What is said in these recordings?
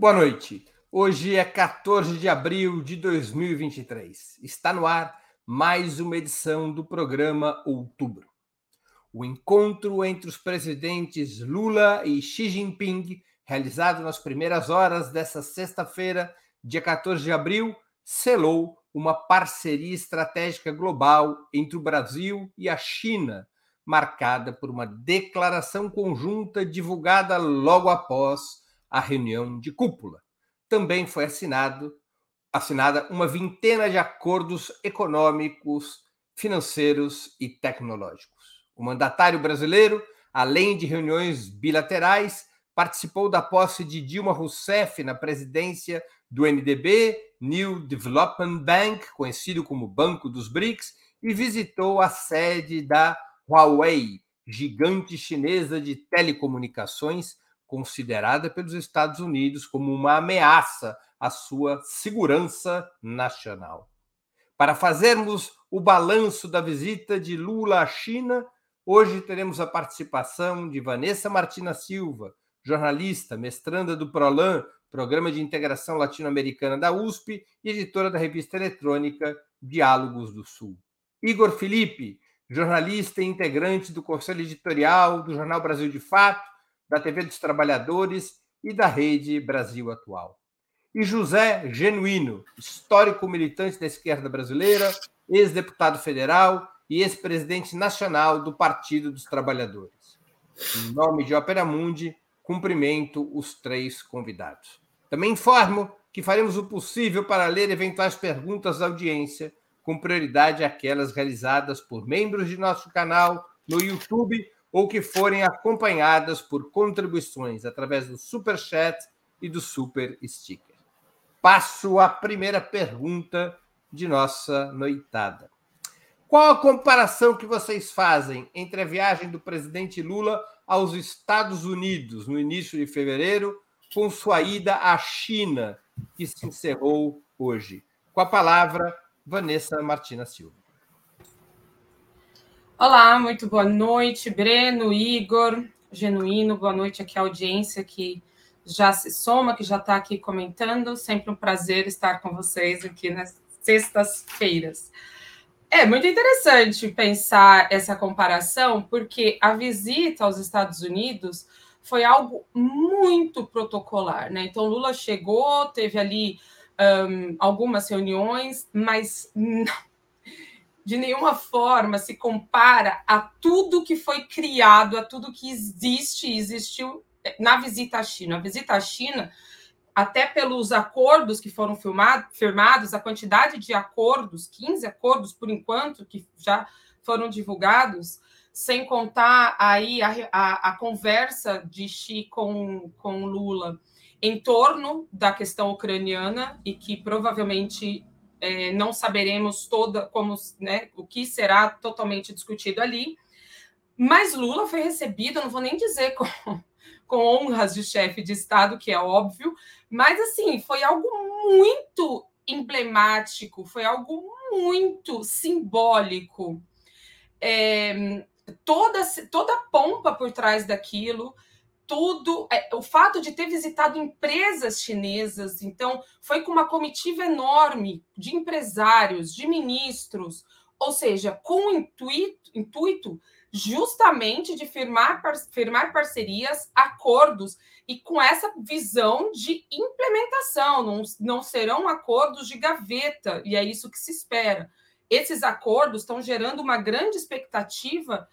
Boa noite. Hoje é 14 de abril de 2023. Está no ar mais uma edição do programa Outubro. O encontro entre os presidentes Lula e Xi Jinping, realizado nas primeiras horas dessa sexta-feira, dia 14 de abril, selou uma parceria estratégica global entre o Brasil e a China, marcada por uma declaração conjunta divulgada logo após a reunião de cúpula também foi assinado, assinada uma vintena de acordos econômicos, financeiros e tecnológicos. O mandatário brasileiro, além de reuniões bilaterais, participou da posse de Dilma Rousseff na presidência do NDB, New Development Bank, conhecido como Banco dos BRICS, e visitou a sede da Huawei, gigante chinesa de telecomunicações, considerada pelos Estados Unidos como uma ameaça à sua segurança nacional. Para fazermos o balanço da visita de Lula à China, hoje teremos a participação de Vanessa Martina Silva, jornalista, mestranda do PROLAN, Programa de Integração Latino-Americana da USP e editora da revista eletrônica Diálogos do Sul. Igor Felipe, jornalista e integrante do Conselho Editorial do Jornal Brasil de Fato da TV dos Trabalhadores e da Rede Brasil Atual. E José Genuíno, histórico militante da esquerda brasileira, ex-deputado federal e ex-presidente nacional do Partido dos Trabalhadores. Em nome de Ópera Mundi, cumprimento os três convidados. Também informo que faremos o possível para ler eventuais perguntas da audiência, com prioridade aquelas realizadas por membros de nosso canal no YouTube ou que forem acompanhadas por contribuições através do Super Chat e do Super Sticker. Passo à primeira pergunta de nossa noitada. Qual a comparação que vocês fazem entre a viagem do presidente Lula aos Estados Unidos no início de fevereiro com sua ida à China, que se encerrou hoje? Com a palavra, Vanessa Martina Silva. Olá, muito boa noite, Breno, Igor, Genuíno, boa noite aqui à audiência que já se soma, que já está aqui comentando. Sempre um prazer estar com vocês aqui nas sextas-feiras. É muito interessante pensar essa comparação, porque a visita aos Estados Unidos foi algo muito protocolar, né? Então, Lula chegou, teve ali um, algumas reuniões, mas de nenhuma forma se compara a tudo que foi criado, a tudo que existe e existiu na visita à China. A visita à China, até pelos acordos que foram firmados, a quantidade de acordos, 15 acordos por enquanto, que já foram divulgados, sem contar aí a, a, a conversa de Xi com, com Lula em torno da questão ucraniana e que provavelmente é, não saberemos toda como né, o que será totalmente discutido ali. Mas Lula foi recebido, não vou nem dizer com, com honras de chefe de Estado, que é óbvio, mas assim, foi algo muito emblemático, foi algo muito simbólico. É, toda, toda a pompa por trás daquilo, tudo, é, o fato de ter visitado empresas chinesas, então foi com uma comitiva enorme de empresários, de ministros, ou seja, com o intuito, intuito justamente de firmar, firmar parcerias, acordos e com essa visão de implementação, não, não serão acordos de gaveta, e é isso que se espera. Esses acordos estão gerando uma grande expectativa,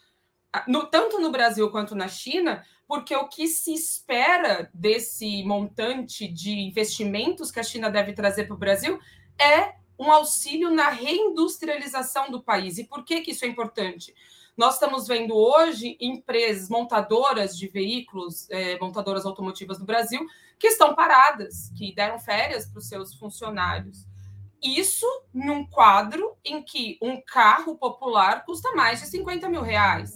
no, tanto no Brasil quanto na China, porque o que se espera desse montante de investimentos que a China deve trazer para o Brasil é um auxílio na reindustrialização do país. E por que, que isso é importante? Nós estamos vendo hoje empresas montadoras de veículos, é, montadoras automotivas do Brasil, que estão paradas, que deram férias para os seus funcionários. Isso num quadro em que um carro popular custa mais de 50 mil reais.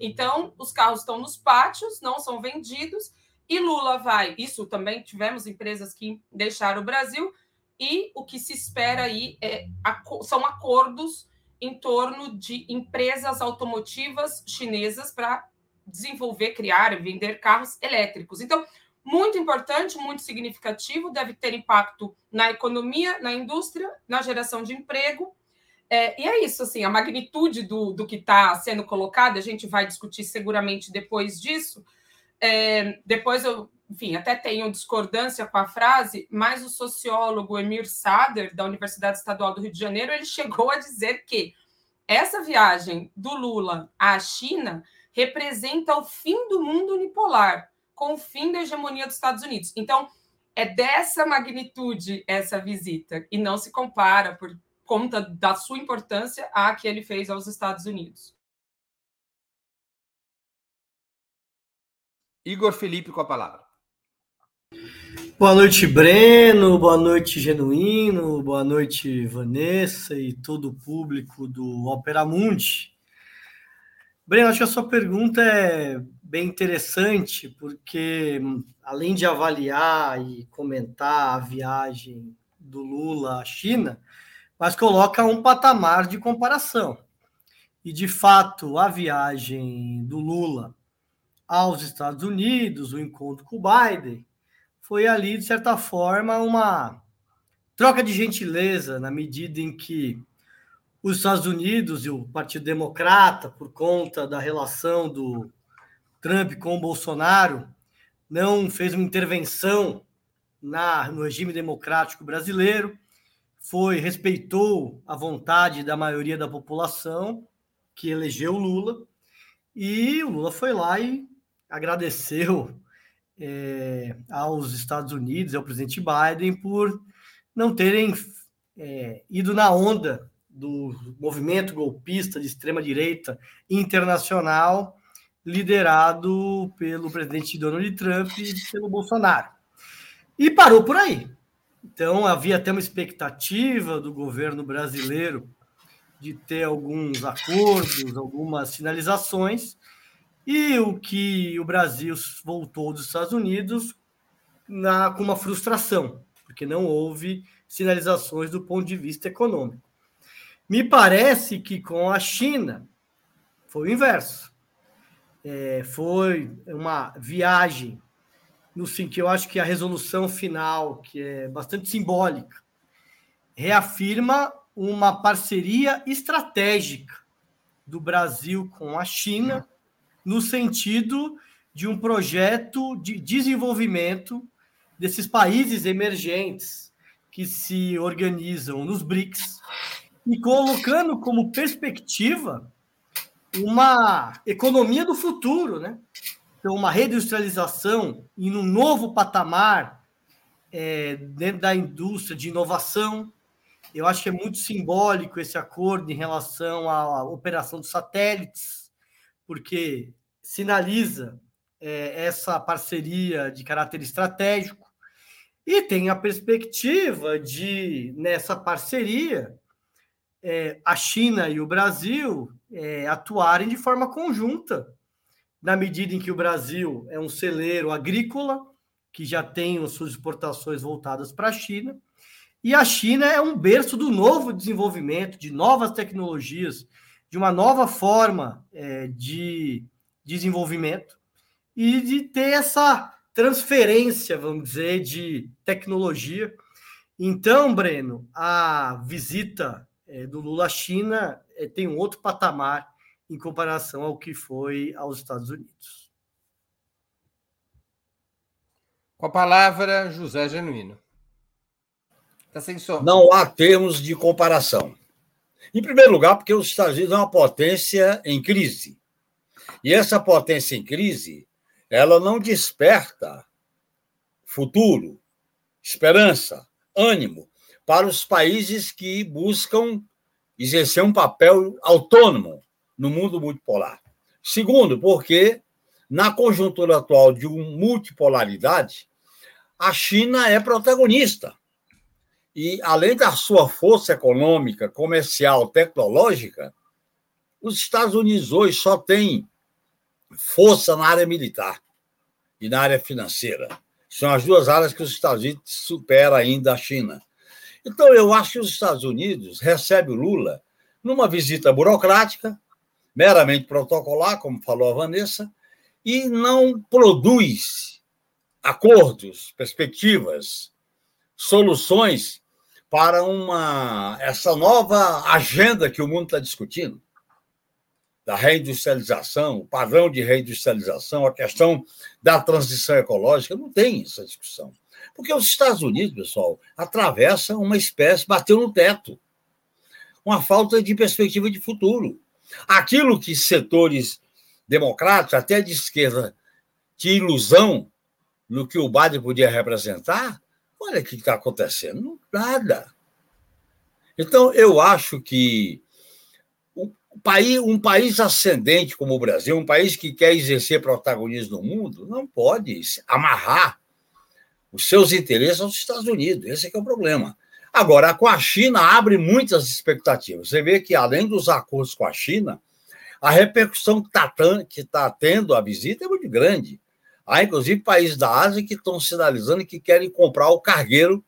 Então, os carros estão nos pátios, não são vendidos, e Lula vai. Isso também tivemos empresas que deixaram o Brasil, e o que se espera aí é, são acordos em torno de empresas automotivas chinesas para desenvolver, criar e vender carros elétricos. Então, muito importante, muito significativo, deve ter impacto na economia, na indústria, na geração de emprego. É, e é isso, assim, a magnitude do, do que está sendo colocado, a gente vai discutir seguramente depois disso. É, depois eu, enfim, até tenho discordância com a frase, mas o sociólogo Emir Sader, da Universidade Estadual do Rio de Janeiro, ele chegou a dizer que essa viagem do Lula à China representa o fim do mundo unipolar, com o fim da hegemonia dos Estados Unidos. Então, é dessa magnitude essa visita, e não se compara, por conta da sua importância, à que ele fez aos Estados Unidos. Igor Felipe com a palavra. Boa noite, Breno. Boa noite, Genuíno. Boa noite, Vanessa e todo o público do Opera Mundi. Breno, acho que a sua pergunta é bem interessante, porque além de avaliar e comentar a viagem do Lula à China, mas coloca um patamar de comparação. E, de fato, a viagem do Lula aos Estados Unidos, o encontro com o Biden, foi ali, de certa forma, uma troca de gentileza, na medida em que os Estados Unidos e o Partido Democrata, por conta da relação do Trump com o Bolsonaro, não fez uma intervenção na, no regime democrático brasileiro, foi respeitou a vontade da maioria da população que elegeu Lula e o Lula foi lá e agradeceu é, aos Estados Unidos ao presidente Biden por não terem é, ido na onda do movimento golpista de extrema-direita internacional, liderado pelo presidente Donald Trump e pelo Bolsonaro. E parou por aí. Então, havia até uma expectativa do governo brasileiro de ter alguns acordos, algumas sinalizações, e o que o Brasil voltou dos Estados Unidos na, com uma frustração, porque não houve sinalizações do ponto de vista econômico. Me parece que com a China foi o inverso. É, foi uma viagem no que eu acho que a resolução final, que é bastante simbólica, reafirma uma parceria estratégica do Brasil com a China, no sentido de um projeto de desenvolvimento desses países emergentes que se organizam nos BRICS e colocando como perspectiva uma economia do futuro, né? Então, uma reindustrialização em um novo patamar é, dentro da indústria de inovação. Eu acho que é muito simbólico esse acordo em relação à operação dos satélites, porque sinaliza é, essa parceria de caráter estratégico e tem a perspectiva de, nessa parceria, é, a China e o Brasil é, atuarem de forma conjunta, na medida em que o Brasil é um celeiro agrícola, que já tem as suas exportações voltadas para a China, e a China é um berço do novo desenvolvimento, de novas tecnologias, de uma nova forma é, de desenvolvimento e de ter essa transferência, vamos dizer, de tecnologia. Então, Breno, a visita é, do Lula à China é, tem um outro patamar em comparação ao que foi aos Estados Unidos. Com a palavra, José Genuíno. Tá sem som. Não há termos de comparação. Em primeiro lugar, porque os Estados Unidos é uma potência em crise. E essa potência em crise, ela não desperta futuro, esperança, ânimo para os países que buscam exercer um papel autônomo no mundo multipolar. Segundo, porque na conjuntura atual de multipolaridade, a China é protagonista. E, além da sua força econômica, comercial, tecnológica, os Estados Unidos hoje só têm força na área militar e na área financeira. São as duas áreas que os Estados Unidos supera ainda a China. Então, eu acho que os Estados Unidos recebem o Lula numa visita burocrática, meramente protocolar, como falou a Vanessa, e não produz acordos, perspectivas, soluções para uma essa nova agenda que o mundo está discutindo da reindustrialização, o padrão de reindustrialização, a questão da transição ecológica, não tem essa discussão. Porque os Estados Unidos, pessoal, atravessam uma espécie, bateu no teto, uma falta de perspectiva de futuro. Aquilo que setores democratas, até de esquerda, tinham ilusão no que o Biden podia representar, olha o que está acontecendo, nada. Então, eu acho que um país, um país ascendente como o Brasil, um país que quer exercer protagonismo no mundo, não pode amarrar os seus interesses aos Estados Unidos. Esse é, é o problema. Agora, com a China, abre muitas expectativas. Você vê que, além dos acordos com a China, a repercussão que está tá tendo a visita é muito grande. Há, inclusive, países da Ásia que estão sinalizando que querem comprar o cargueiro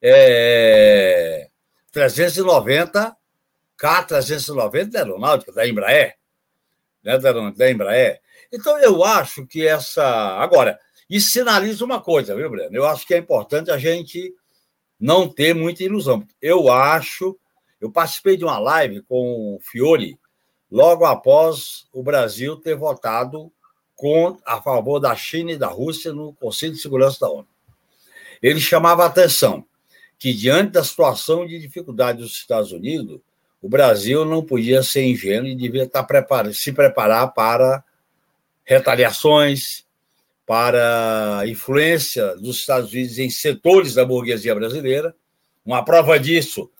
é, 390, K390 da aeronáutica, da Embraer. Né, da, da Embraer. Então, eu acho que essa. Agora, isso sinaliza uma coisa, viu, Breno? Eu acho que é importante a gente não ter muita ilusão. Eu acho. Eu participei de uma live com o Fiore logo após o Brasil ter votado a favor da China e da Rússia no Conselho de Segurança da ONU. Ele chamava a atenção que, diante da situação de dificuldade dos Estados Unidos, o Brasil não podia ser ingênuo e devia estar preparado, se preparar para retaliações, para influência dos Estados Unidos em setores da burguesia brasileira. Uma prova disso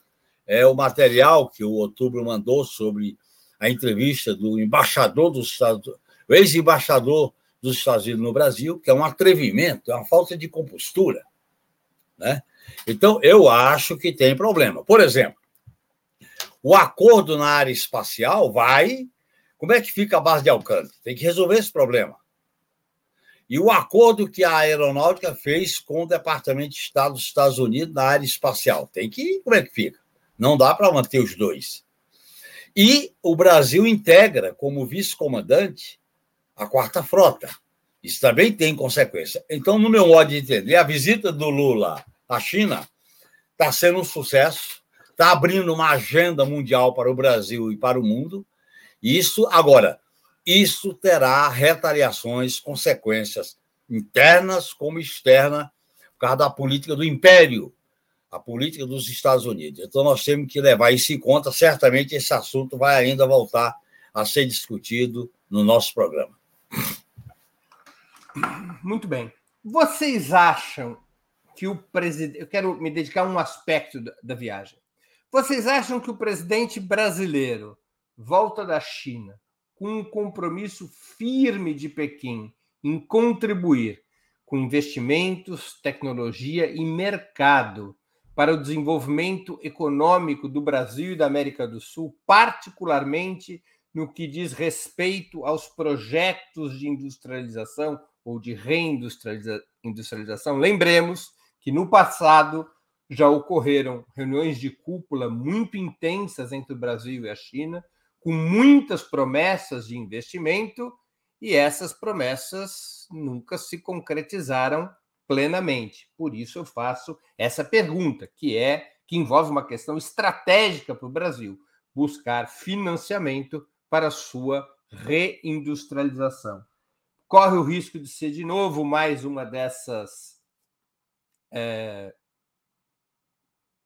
é o material que o Outubro mandou sobre a entrevista do embaixador dos Estados o ex-embaixador dos Estados Unidos no Brasil, que é um atrevimento, é uma falta de compostura. Né? Então, eu acho que tem problema. Por exemplo, o acordo na área espacial vai. Como é que fica a base de alcance? Tem que resolver esse problema. E o acordo que a aeronáutica fez com o Departamento de Estado dos Estados Unidos na área espacial. Tem que. Como é que fica? Não dá para manter os dois. E o Brasil integra, como vice-comandante, a quarta frota. Isso também tem consequência. Então, no meu modo de entender, a visita do Lula à China está sendo um sucesso, está abrindo uma agenda mundial para o Brasil e para o mundo. Isso, agora, isso terá retaliações, consequências internas como externas, por causa da política do império, a política dos Estados Unidos. Então, nós temos que levar isso em conta. Certamente, esse assunto vai ainda voltar a ser discutido no nosso programa. Muito bem. Vocês acham que o presidente. Eu quero me dedicar a um aspecto da, viagem. Vocês acham que o presidente brasileiro volta da China um compromisso firme de Pequim em contribuir com investimentos, tecnologia e mercado para o desenvolvimento econômico do Brasil e da América do Sul, particularmente no que diz respeito aos projetos de industrialização ou de reindustrialização. Lembremos que no passado já ocorreram reuniões de cúpula muito intensas entre o Brasil e a China, com muitas promessas de investimento, e essas promessas nunca se concretizaram plenamente. Por isso eu faço essa pergunta, que é que envolve uma questão estratégica para o Brasil, buscar financiamento para sua reindustrialização. Corre o risco de ser, de novo, mais uma dessas. É,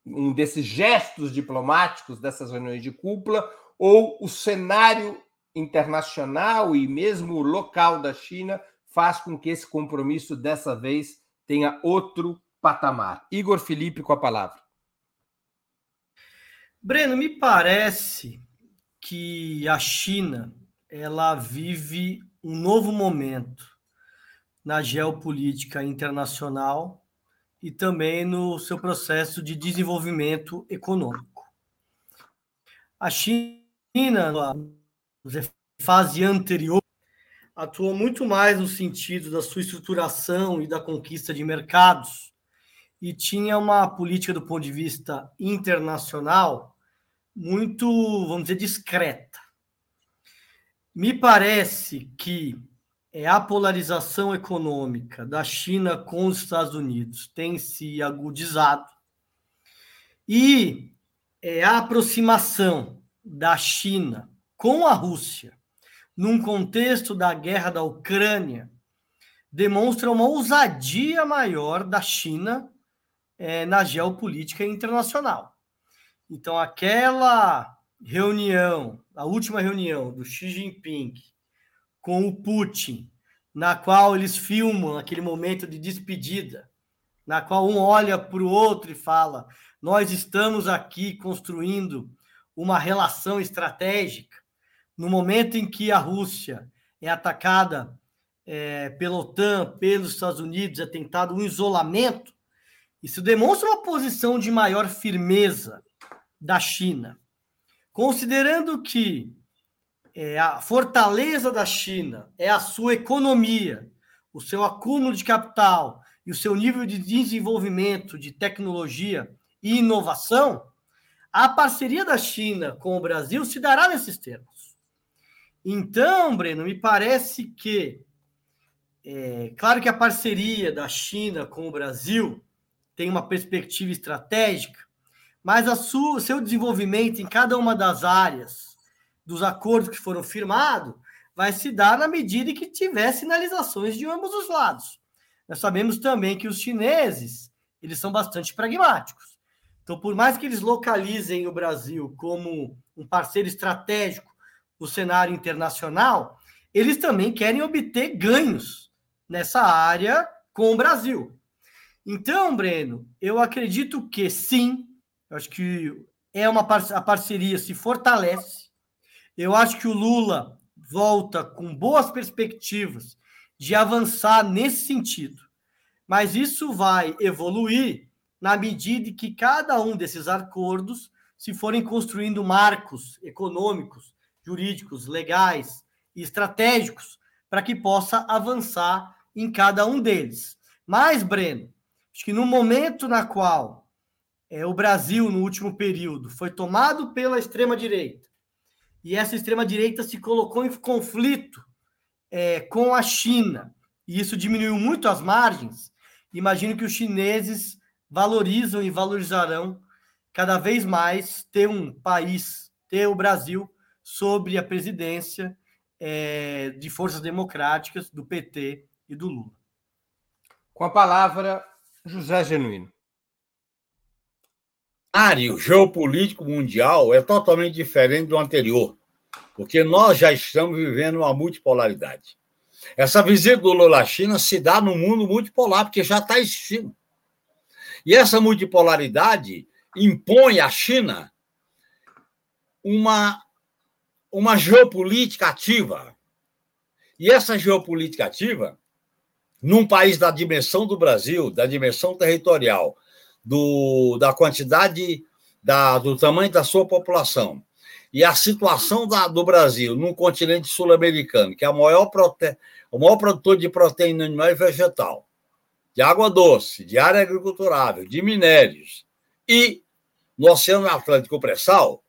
um desses gestos diplomáticos, dessas reuniões de cúpula, ou o cenário internacional e mesmo local da China faz com que esse compromisso dessa vez tenha outro patamar. Igor Felipe com a palavra. Breno, me parece que a China ela vive um novo momento na geopolítica internacional e também no seu processo de desenvolvimento econômico. A China, na fase anterior, atuou muito mais no sentido da sua estruturação e da conquista de mercados e tinha uma política do ponto de vista internacional muito, vamos dizer, discreta. Me parece que é a polarização econômica da China com os Estados Unidos tem se agudizado e é a aproximação da China com a Rússia num contexto da guerra da Ucrânia demonstra uma ousadia maior da China é, na geopolítica internacional. Então, aquela reunião, a última reunião do Xi Jinping com o Putin, na qual eles filmam aquele momento de despedida, na qual um olha para o outro e fala: Nós estamos aqui construindo uma relação estratégica. No momento em que a Rússia é atacada é, pela OTAN, pelos Estados Unidos, é tentado um isolamento, isso demonstra uma posição de maior firmeza da China. Considerando que é, a fortaleza da China é a sua economia, o seu acúmulo de capital e o seu nível de desenvolvimento de tecnologia e inovação, a parceria da China com o Brasil se dará nesses termos. Então, Breno, me parece que, é, claro que a parceria da China com o Brasil tem uma perspectiva estratégica, mas a sua, seu desenvolvimento em cada uma das áreas dos acordos que foram firmados vai se dar na medida em que tiver sinalizações de ambos os lados. Nós sabemos também que os chineses eles são bastante pragmáticos. Então, por mais que eles localizem o Brasil como um parceiro estratégico no cenário internacional, eles também querem obter ganhos nessa área com o Brasil. Então, Breno, eu acredito que sim, acho que é uma a parceria se fortalece. Eu acho que o Lula volta com boas perspectivas de avançar nesse sentido. Mas isso vai evoluir na medida que cada um desses acordos se forem construindo marcos econômicos, jurídicos, legais e estratégicos para que possa avançar em cada um deles. Mas, Breno, Acho que no momento na qual é, o Brasil, no último período, foi tomado pela extrema-direita, e essa extrema-direita se colocou em conflito é, com a China, e isso diminuiu muito as margens, imagino que os chineses valorizam e valorizarão cada vez mais ter um país, ter o Brasil, sobre a presidência é, de forças democráticas do PT e do Lula. Com a palavra, José Genuíno. O cenário geopolítico mundial é totalmente diferente do anterior, porque nós já estamos vivendo uma multipolaridade. Essa visita do Lula à China se dá no mundo multipolar, porque já está existindo. E essa multipolaridade impõe à China uma, uma geopolítica ativa. E essa geopolítica ativa num país da dimensão do Brasil, da dimensão territorial, do, da quantidade, da, do tamanho da sua população, e a situação da, do Brasil num continente sul-americano, que é maior, prote, o maior produtor de proteína animal e vegetal, de água doce, de área agriculturável, de minérios, e no Oceano Atlântico pré-sal,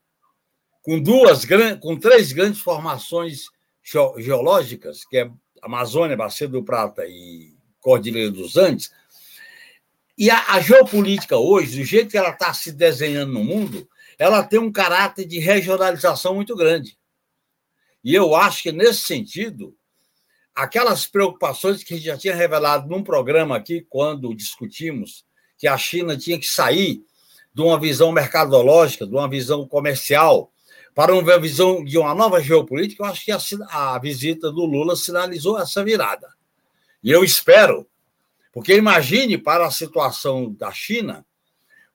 com duas com três grandes formações geológicas, que é Amazônia, Bacia do Prata e Cordilheira dos Andes. E a, a geopolítica hoje, do jeito que ela está se desenhando no mundo, ela tem um caráter de regionalização muito grande. E eu acho que, nesse sentido, aquelas preocupações que a gente já tinha revelado num programa aqui, quando discutimos que a China tinha que sair de uma visão mercadológica, de uma visão comercial, para uma visão de uma nova geopolítica, eu acho que a, a visita do Lula sinalizou essa virada. E eu espero, porque imagine para a situação da China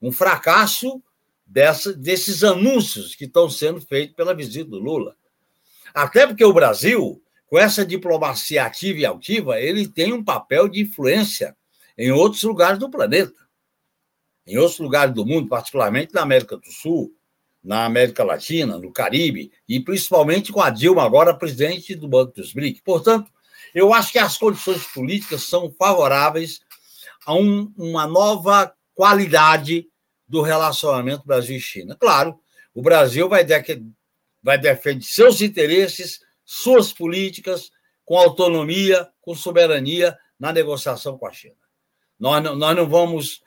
um fracasso dessa, desses anúncios que estão sendo feitos pela visita do Lula. Até porque o Brasil, com essa diplomacia ativa e altiva, ele tem um papel de influência em outros lugares do planeta, em outros lugares do mundo, particularmente na América do Sul, na América Latina, no Caribe, e principalmente com a Dilma, agora presidente do Banco dos BRIC. Portanto, eu acho que as condições políticas são favoráveis a um, uma nova qualidade do relacionamento Brasil China. Claro, o Brasil vai, de, vai defender seus interesses, suas políticas, com autonomia, com soberania na negociação com a China. Nós não, nós não vamos.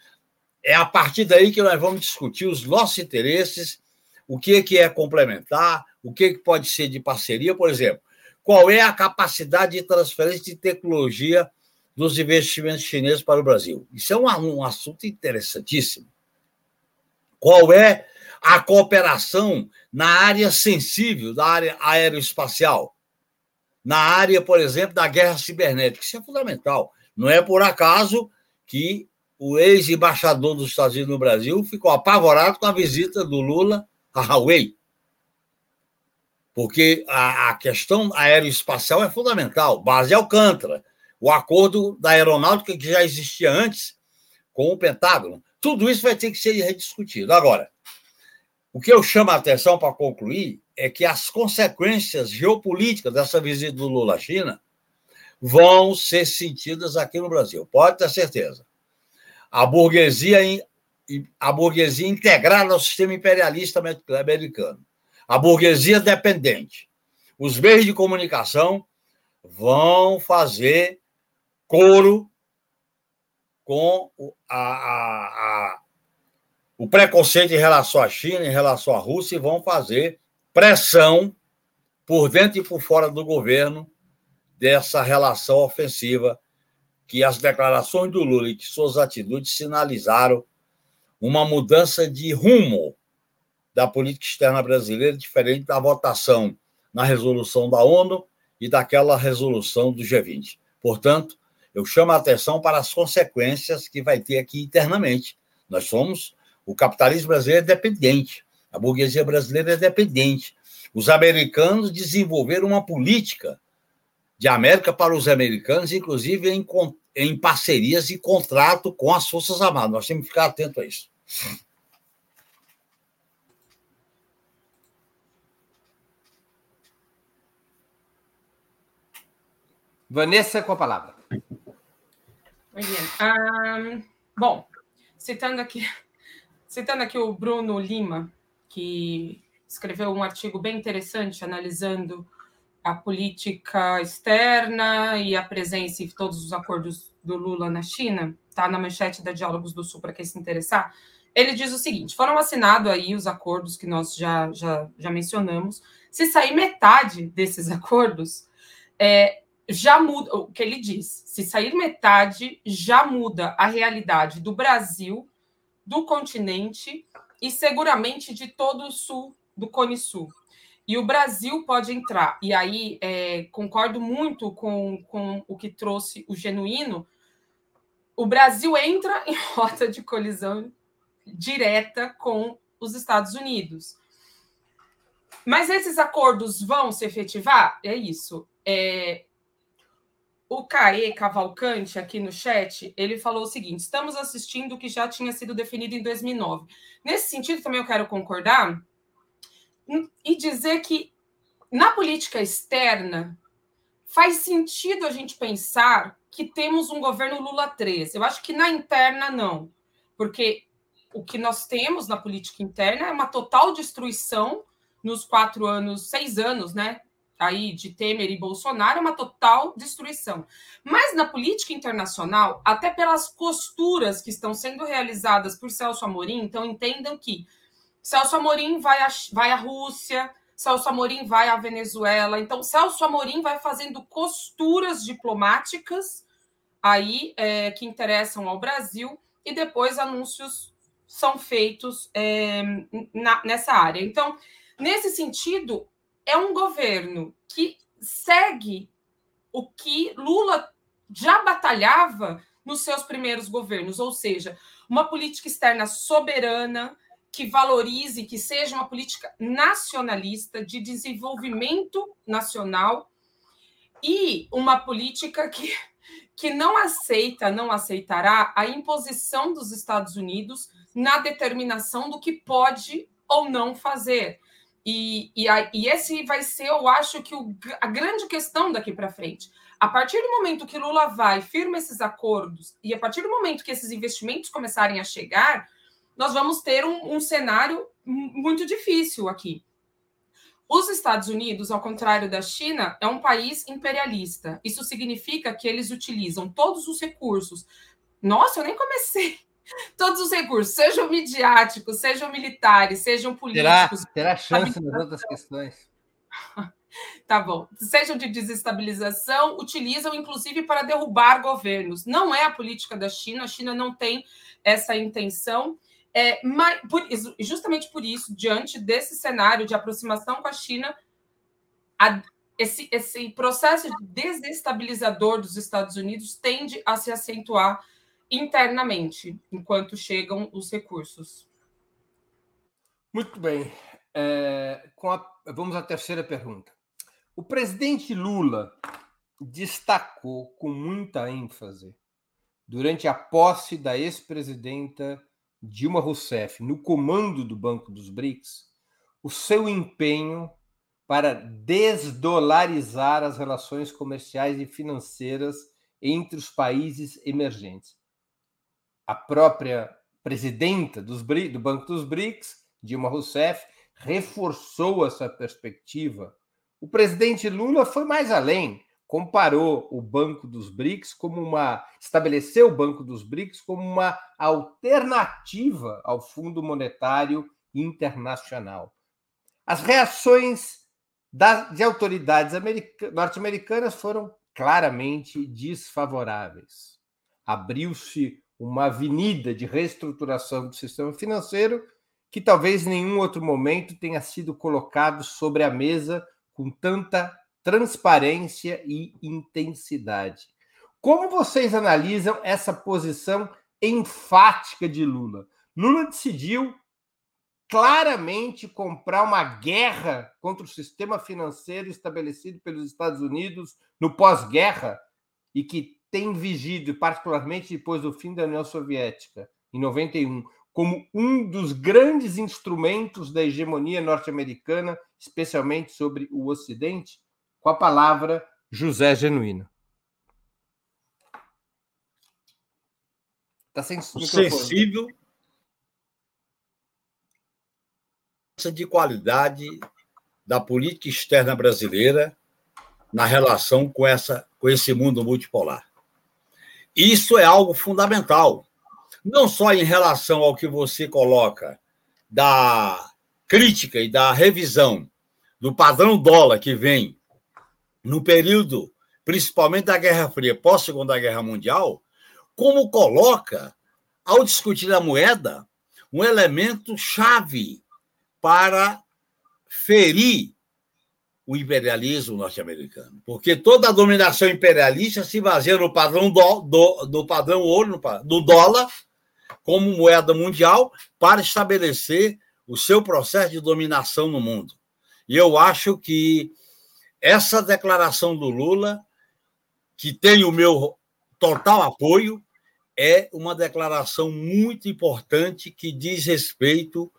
É a partir daí que nós vamos discutir os nossos interesses, o que, que é complementar, o que, que pode ser de parceria, por exemplo. Qual é a capacidade de transferência de tecnologia dos investimentos chineses para o Brasil? Isso é um, um assunto interessantíssimo. Qual é a cooperação na área sensível, da área aeroespacial? Na área, por exemplo, da guerra cibernética. Isso é fundamental. Não é por acaso que o ex-embaixador dos Estados Unidos no Brasil ficou apavorado com a visita do Lula a Huawei. Porque a, a questão aeroespacial é fundamental. Base Alcântara, o acordo da aeronáutica que já existia antes com o Pentágono. Tudo isso vai ter que ser rediscutido. Agora, o que eu chamo a atenção para concluir é que as consequências geopolíticas dessa visita do Lula à China vão ser sentidas aqui no Brasil. Pode ter certeza. A burguesia, a burguesia integrada ao sistema imperialista americano, a burguesia dependente, os meios de comunicação vão fazer coro com a, a, a, o preconceito em relação à China, em relação à Rússia, e vão fazer pressão por dentro e por fora do governo dessa relação ofensiva que as declarações do Lula e que suas atitudes sinalizaram uma mudança de rumo da política externa brasileira, diferente da votação na resolução da ONU e daquela resolução do G20. Portanto, eu chamo a atenção para as consequências que vai ter aqui internamente. Nós somos, o capitalismo brasileiro é dependente, a burguesia brasileira é dependente. Os americanos desenvolveram uma política de América para os americanos, inclusive em, em parcerias e contrato com as Forças Armadas. Nós temos que ficar atentos a isso. Vanessa, com a palavra. Um, bom, citando aqui, citando aqui o Bruno Lima, que escreveu um artigo bem interessante analisando a política externa e a presença em todos os acordos do Lula na China, tá na manchete da Diálogos do Sul para quem se interessar. Ele diz o seguinte: foram assinados aí os acordos que nós já, já, já mencionamos. Se sair metade desses acordos, é, já muda o que ele diz. Se sair metade, já muda a realidade do Brasil, do continente e seguramente de todo o sul do Cone Sul. E o Brasil pode entrar. E aí é, concordo muito com, com o que trouxe o genuíno. O Brasil entra em rota de colisão direta com os Estados Unidos. Mas esses acordos vão se efetivar? É isso. É, o Caê Cavalcante, aqui no chat, ele falou o seguinte: estamos assistindo o que já tinha sido definido em 2009. Nesse sentido, também eu quero concordar e dizer que na política externa faz sentido a gente pensar que temos um governo Lula 13. Eu acho que na interna não, porque o que nós temos na política interna é uma total destruição nos quatro anos, seis anos, né, aí de Temer e Bolsonaro é uma total destruição. Mas na política internacional, até pelas costuras que estão sendo realizadas por Celso Amorim, então entendam que Celso Amorim vai à, vai à Rússia, Celso Amorim vai à Venezuela, então Celso Amorim vai fazendo costuras diplomáticas aí é, que interessam ao Brasil e depois anúncios são feitos é, na, nessa área. Então, nesse sentido, é um governo que segue o que Lula já batalhava nos seus primeiros governos, ou seja, uma política externa soberana que valorize, que seja uma política nacionalista de desenvolvimento nacional e uma política que, que não aceita, não aceitará a imposição dos Estados Unidos na determinação do que pode ou não fazer. E, e, a, e, esse vai ser, eu acho, que o, a grande questão daqui para frente. A partir do momento que Lula vai, firma esses acordos, e a partir do momento que esses investimentos começarem a chegar, nós vamos ter um, um cenário muito difícil aqui. Os Estados Unidos, ao contrário da China, é um país imperialista. Isso significa que eles utilizam todos os recursos. Nossa, eu nem comecei. Todos os recursos, sejam midiáticos, sejam militares, sejam políticos. Terá, terá chance nas outras questões. Tá bom. Sejam de desestabilização, utilizam inclusive para derrubar governos. Não é a política da China, a China não tem essa intenção. É, mas, por, justamente por isso, diante desse cenário de aproximação com a China, a, esse, esse processo desestabilizador dos Estados Unidos tende a se acentuar internamente, enquanto chegam os recursos. Muito bem. É, a, vamos à terceira pergunta. O presidente Lula destacou com muita ênfase durante a posse da ex-presidenta Dilma Rousseff no comando do Banco dos BRICS o seu empenho para desdolarizar as relações comerciais e financeiras entre os países emergentes. A própria presidenta dos, do Banco dos BRICS, Dilma Rousseff, reforçou essa perspectiva. O presidente Lula foi mais além, comparou o Banco dos BRICS como uma estabeleceu o Banco dos BRICS como uma alternativa ao Fundo Monetário Internacional. As reações das, de autoridades norte-americanas foram claramente desfavoráveis. Abriu-se uma avenida de reestruturação do sistema financeiro que talvez nenhum outro momento tenha sido colocado sobre a mesa com tanta transparência e intensidade. Como vocês analisam essa posição enfática de Lula? Lula decidiu claramente comprar uma guerra contra o sistema financeiro estabelecido pelos Estados Unidos no pós-guerra e que tem vigido, particularmente depois do fim da União Soviética, em 91, como um dos grandes instrumentos da hegemonia norte-americana, especialmente sobre o Ocidente? Com a palavra, José Genuíno. Está sem Sensível de qualidade da política externa brasileira na relação com, essa, com esse mundo multipolar. Isso é algo fundamental, não só em relação ao que você coloca da crítica e da revisão do padrão dólar que vem no período, principalmente da Guerra Fria, pós-Segunda Guerra Mundial, como coloca, ao discutir a moeda, um elemento chave para ferir o imperialismo norte-americano. Porque toda a dominação imperialista se baseia no padrão do, do, do padrão ouro, do dólar, como moeda mundial, para estabelecer o seu processo de dominação no mundo. E eu acho que essa declaração do Lula, que tem o meu total apoio, é uma declaração muito importante que diz respeito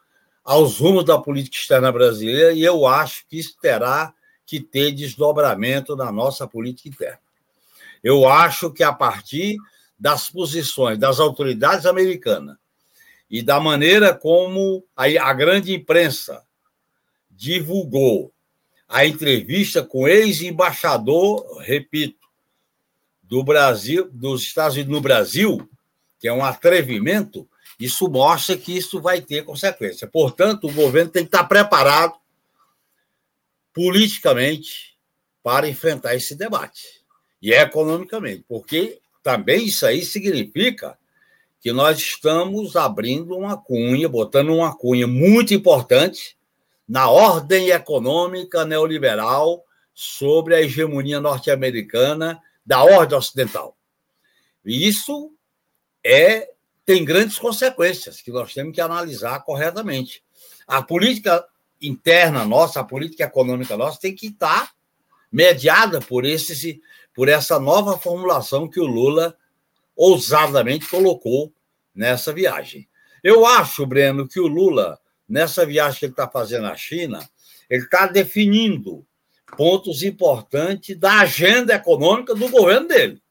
aos rumos da política externa brasileira e eu acho que isso terá que ter desdobramento na nossa política interna. Eu acho que a partir das posições das autoridades americanas e da maneira como a, grande imprensa divulgou a entrevista com ex-embaixador, repito, do Brasil, dos Estados Unidos no Brasil, que é um atrevimento, isso mostra que isso vai ter consequência. Portanto, o governo tem que estar preparado politicamente para enfrentar esse debate e economicamente, porque também isso aí significa que nós estamos abrindo uma cunha, botando uma cunha muito importante na ordem econômica neoliberal sobre a hegemonia norte-americana da ordem ocidental. E isso é tem grandes consequências que nós temos que analisar corretamente. A política interna nossa, a política econômica nossa tem que estar mediada por esse por essa nova formulação que o Lula ousadamente colocou nessa viagem. Eu acho, Breno, que o Lula nessa viagem que ele está fazendo à China, ele está definindo pontos importantes da agenda econômica do governo dele.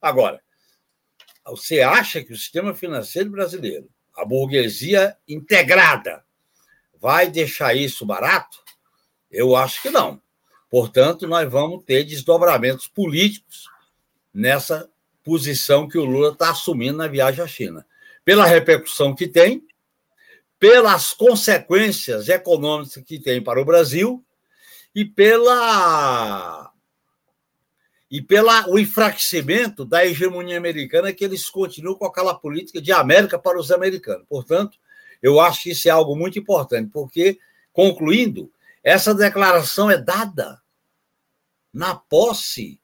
Agora, você acha que o sistema financeiro brasileiro, a burguesia integrada, vai deixar isso barato? Eu acho que não. Portanto, nós vamos ter desdobramentos políticos nessa posição que o Lula está assumindo na viagem à China. Pela repercussão que tem, pelas consequências econômicas que tem para o Brasil e pela e pela o enfraquecimento da hegemonia americana que eles continuam com aquela política de América para os americanos. Portanto, eu acho que isso é algo muito importante, porque concluindo, essa declaração é dada na posse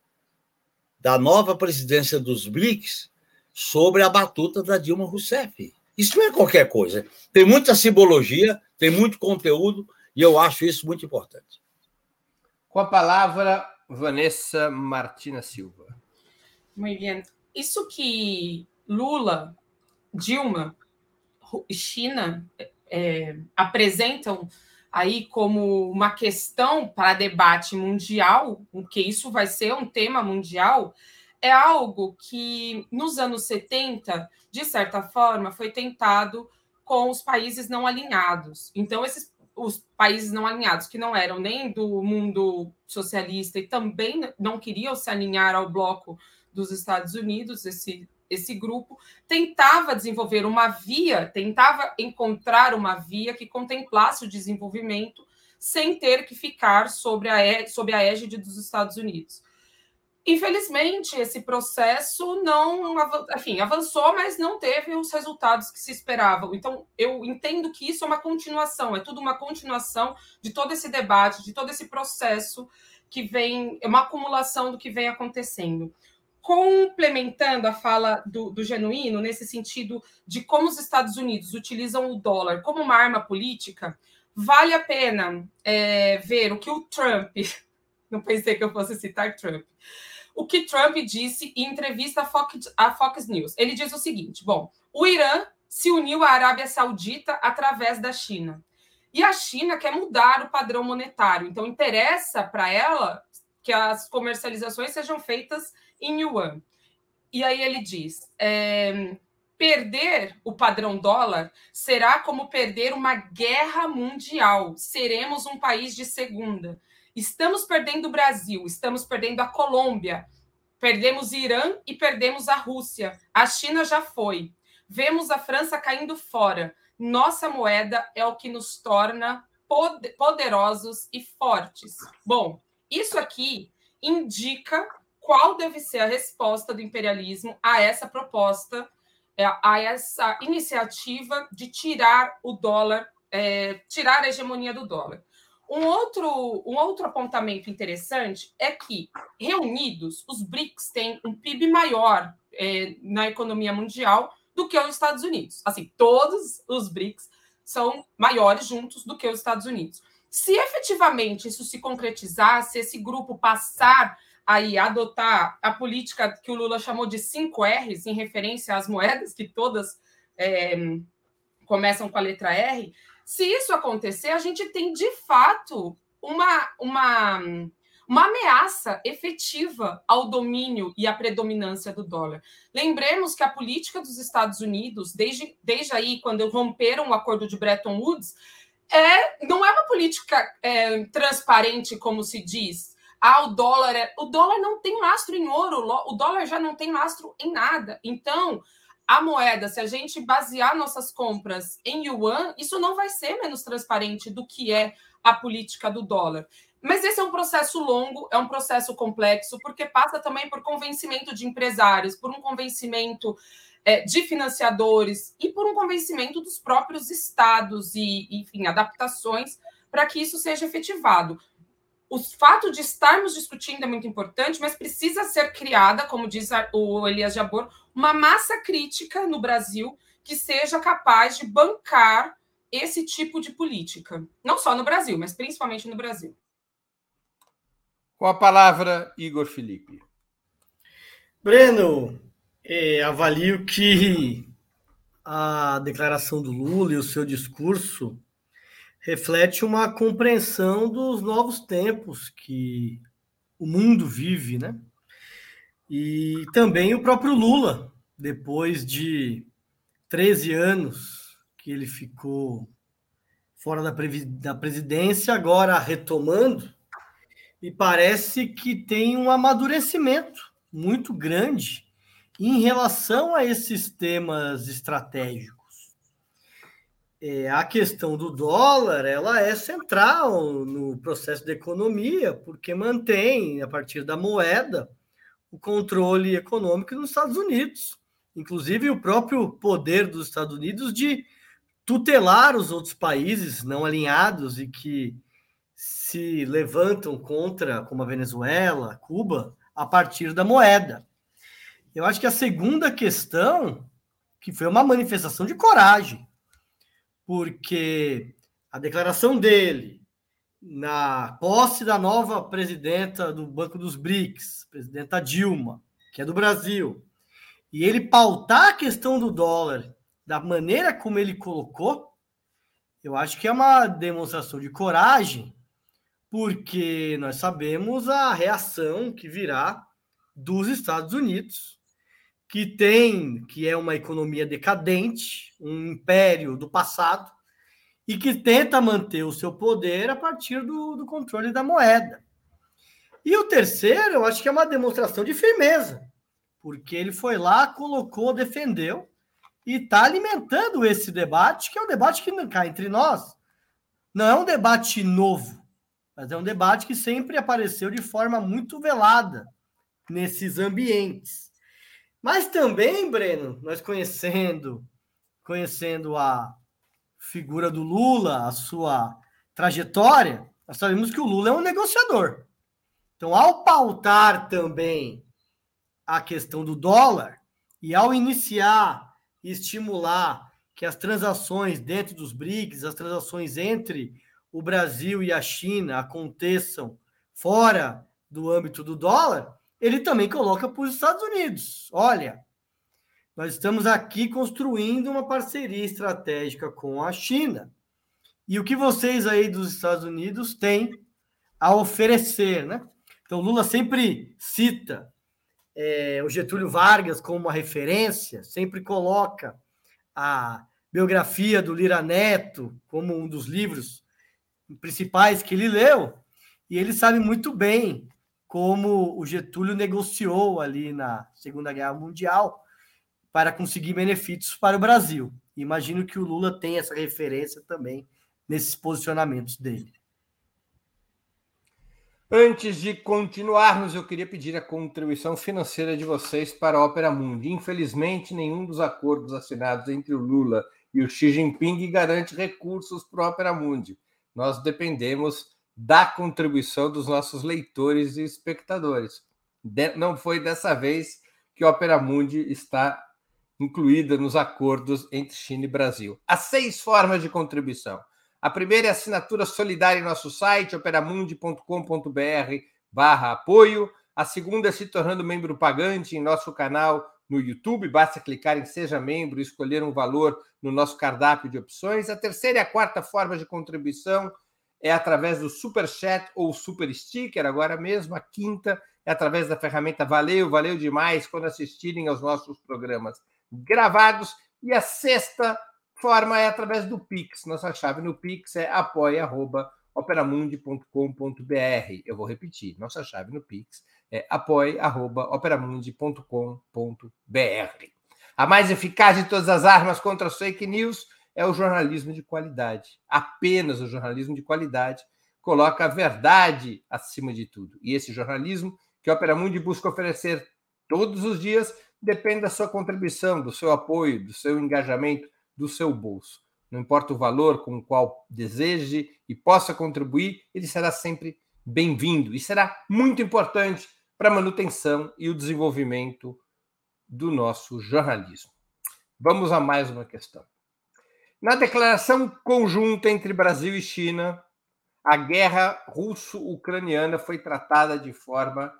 da nova presidência dos BRICS sobre a batuta da Dilma Rousseff. Isso não é qualquer coisa. Tem muita simbologia, tem muito conteúdo, e eu acho isso muito importante. Com a palavra, Vanessa Martina Silva. Muito bem. Isso que Lula, Dilma China é, apresentam aí como uma questão para debate mundial, que isso vai ser um tema mundial, é algo que nos anos 70, de certa forma, foi tentado com os países não alinhados. Então, esses os países não alinhados, que não eram nem do mundo socialista e também não queriam se alinhar ao bloco dos Estados Unidos, esse esse grupo tentava desenvolver uma via, tentava encontrar uma via que contemplasse o desenvolvimento sem ter que ficar sobre a, sobre a égide dos Estados Unidos. Infelizmente, esse processo não enfim, avançou, mas não teve os resultados que se esperavam. Então, eu entendo que isso é uma continuação, é tudo uma continuação de todo esse debate, de todo esse processo que vem, é uma acumulação do que vem acontecendo complementando a fala do, do, Genuíno, nesse sentido de como os Estados Unidos utilizam o dólar como uma arma política, vale a pena é, ver o que o Trump, não pensei que eu fosse citar Trump, o que Trump disse em entrevista à Fox, à Fox News. Ele diz o seguinte: bom, o Irã se uniu à Arábia Saudita através da China. E a China quer mudar o padrão monetário. Então, interessa para ela que as comercializações sejam feitas em yuan. E aí ele diz: é, perder o padrão dólar será como perder uma guerra mundial. Seremos um país de segunda. Estamos perdendo o Brasil, estamos perdendo a Colômbia, perdemos Irã e perdemos a Rússia. A China já foi. Vemos a França caindo fora. Nossa moeda é o que nos torna poderosos e fortes. Bom, isso aqui indica qual deve ser a resposta do imperialismo a essa proposta, é, a essa iniciativa de tirar o dólar, é, tirar a hegemonia do dólar. Um outro, um outro apontamento interessante é que, reunidos, os BRICS têm um PIB maior é, na economia mundial do que os Estados Unidos. Assim, todos os BRICS são maiores juntos do que os Estados Unidos. Se efetivamente isso se concretizar, se esse grupo passar aí adotar a política que o Lula chamou de 5 R's, em referência às moedas, que todas é, começam com a letra R, se isso acontecer, a gente tem de fato uma, uma, uma ameaça efetiva ao domínio e à predominância do dólar. Lembremos que a política dos Estados Unidos, desde, desde aí, quando romperam o acordo de Bretton Woods, é, não é uma política é, transparente, como se diz ah, o dólar é... O dólar não tem lastro em ouro, o dólar já não tem lastro em nada. Então, a moeda, se a gente basear nossas compras em yuan, isso não vai ser menos transparente do que é a política do dólar. Mas esse é um processo longo, é um processo complexo, porque passa também por convencimento de empresários, por um convencimento é, de financiadores e por um convencimento dos próprios estados e, enfim, adaptações para que isso seja efetivado o fato de estarmos discutindo é muito importante, mas precisa ser criada, como diz o Elias Jabor, uma massa crítica no Brasil que seja capaz de bancar esse tipo de política. Não só no Brasil, mas principalmente no Brasil. Com a palavra, Igor Felipe. Breno, é, avalio que a declaração do Lula e o seu discurso reflete uma compreensão dos novos tempos que o mundo vive, né? E também o próprio Lula, depois de 13 anos que ele ficou fora da, da presidência, agora retomando, e parece que tem um amadurecimento muito grande em relação a esses temas estratégicos. É, a questão do dólar ela é central no processo da economia, porque mantém, a partir da moeda, o controle econômico nos Estados Unidos. Inclusive, o próprio poder dos Estados Unidos de tutelar os outros países não alinhados e que se levantam contra, como a Venezuela, Cuba, a partir da moeda. Eu acho que a segunda questão, que foi uma manifestação de coragem, porque a declaração dele na posse da nova presidenta do Banco dos BRICS, presidenta Dilma, que é do Brasil, e ele pautar a questão do dólar da maneira como ele colocou, eu acho que é uma demonstração de coragem, porque nós sabemos a reação que virá dos Estados Unidos, que tem, que é uma economia decadente, um império do passado, e que tenta manter o seu poder a partir do, do controle da moeda. E o terceiro, eu acho que é uma demonstração de firmeza, porque ele foi lá, colocou, defendeu e está alimentando esse debate, que é um debate que cá entre nós não é um debate novo, mas é um debate que sempre apareceu de forma muito velada nesses ambientes. Mas também, Breno, nós conhecendo, conhecendo a figura do Lula, a sua trajetória, nós sabemos que o Lula é um negociador. Então, ao pautar também a questão do dólar e ao iniciar e estimular que as transações dentro dos BRICS, as transações entre o Brasil e a China aconteçam fora do âmbito do dólar, ele também coloca para os Estados Unidos. Olha, nós estamos aqui construindo uma parceria estratégica com a China. E o que vocês aí dos Estados Unidos têm a oferecer, né? Então, Lula sempre cita é, o Getúlio Vargas como uma referência, sempre coloca a biografia do Lira Neto como um dos livros principais que ele leu, e ele sabe muito bem como o Getúlio negociou ali na Segunda Guerra Mundial para conseguir benefícios para o Brasil. Imagino que o Lula tem essa referência também nesses posicionamentos dele. Antes de continuarmos, eu queria pedir a contribuição financeira de vocês para a Ópera Mundi. Infelizmente, nenhum dos acordos assinados entre o Lula e o Xi Jinping garante recursos para a Ópera Mundi. Nós dependemos da contribuição dos nossos leitores e espectadores. De, não foi dessa vez que a Opera Mundi está incluída nos acordos entre China e Brasil. Há seis formas de contribuição. A primeira é assinatura solidária em nosso site, operamundi.com.br barra apoio. A segunda é se tornando membro pagante em nosso canal no YouTube. Basta clicar em Seja Membro e escolher um valor no nosso cardápio de opções. A terceira e a quarta forma de contribuição é através do Super Chat ou Super Sticker, agora mesmo. A quinta é através da ferramenta Valeu, valeu demais quando assistirem aos nossos programas gravados. E a sexta forma é através do Pix. Nossa chave no Pix é apoia.operamundi.com.br. Eu vou repetir, nossa chave no Pix é apoia.operamundi.com.br. A mais eficaz de todas as armas contra as fake news é o jornalismo de qualidade. Apenas o jornalismo de qualidade coloca a verdade acima de tudo. E esse jornalismo que a Opera Mundi busca oferecer todos os dias depende da sua contribuição, do seu apoio, do seu engajamento, do seu bolso. Não importa o valor com o qual deseje e possa contribuir, ele será sempre bem-vindo e será muito importante para a manutenção e o desenvolvimento do nosso jornalismo. Vamos a mais uma questão. Na declaração conjunta entre Brasil e China, a guerra russo-ucraniana foi tratada de forma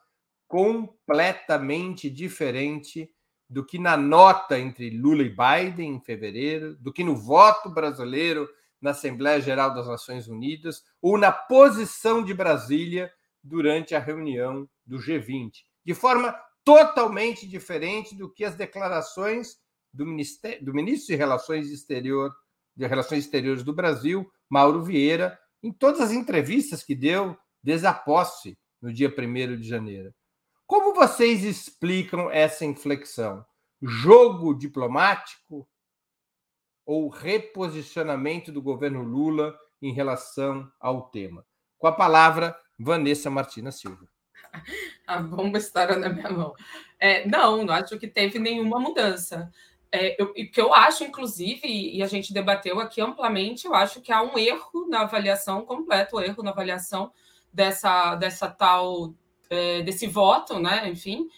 completamente diferente do que na nota entre Lula e Biden em fevereiro, do que no voto brasileiro na Assembleia Geral das Nações Unidas ou na posição de Brasília durante a reunião do G20, de forma totalmente diferente do que as declarações do, do ministro de Relações Exterior de Relações Exteriores do Brasil, Mauro Vieira em todas as entrevistas que deu desde a posse no dia 1 de janeiro. Como vocês explicam essa inflexão? Jogo diplomático ou reposicionamento do governo Lula em relação ao tema? Com a palavra, Vanessa Martina Silva. A bomba estará na minha mão. É, não, não acho que teve nenhuma mudança. É, eu, que eu acho, inclusive, e a gente debateu aqui amplamente, eu acho que há um erro na avaliação, completo erro na avaliação dessa, dessa tal, é, desse voto, né? Enfim,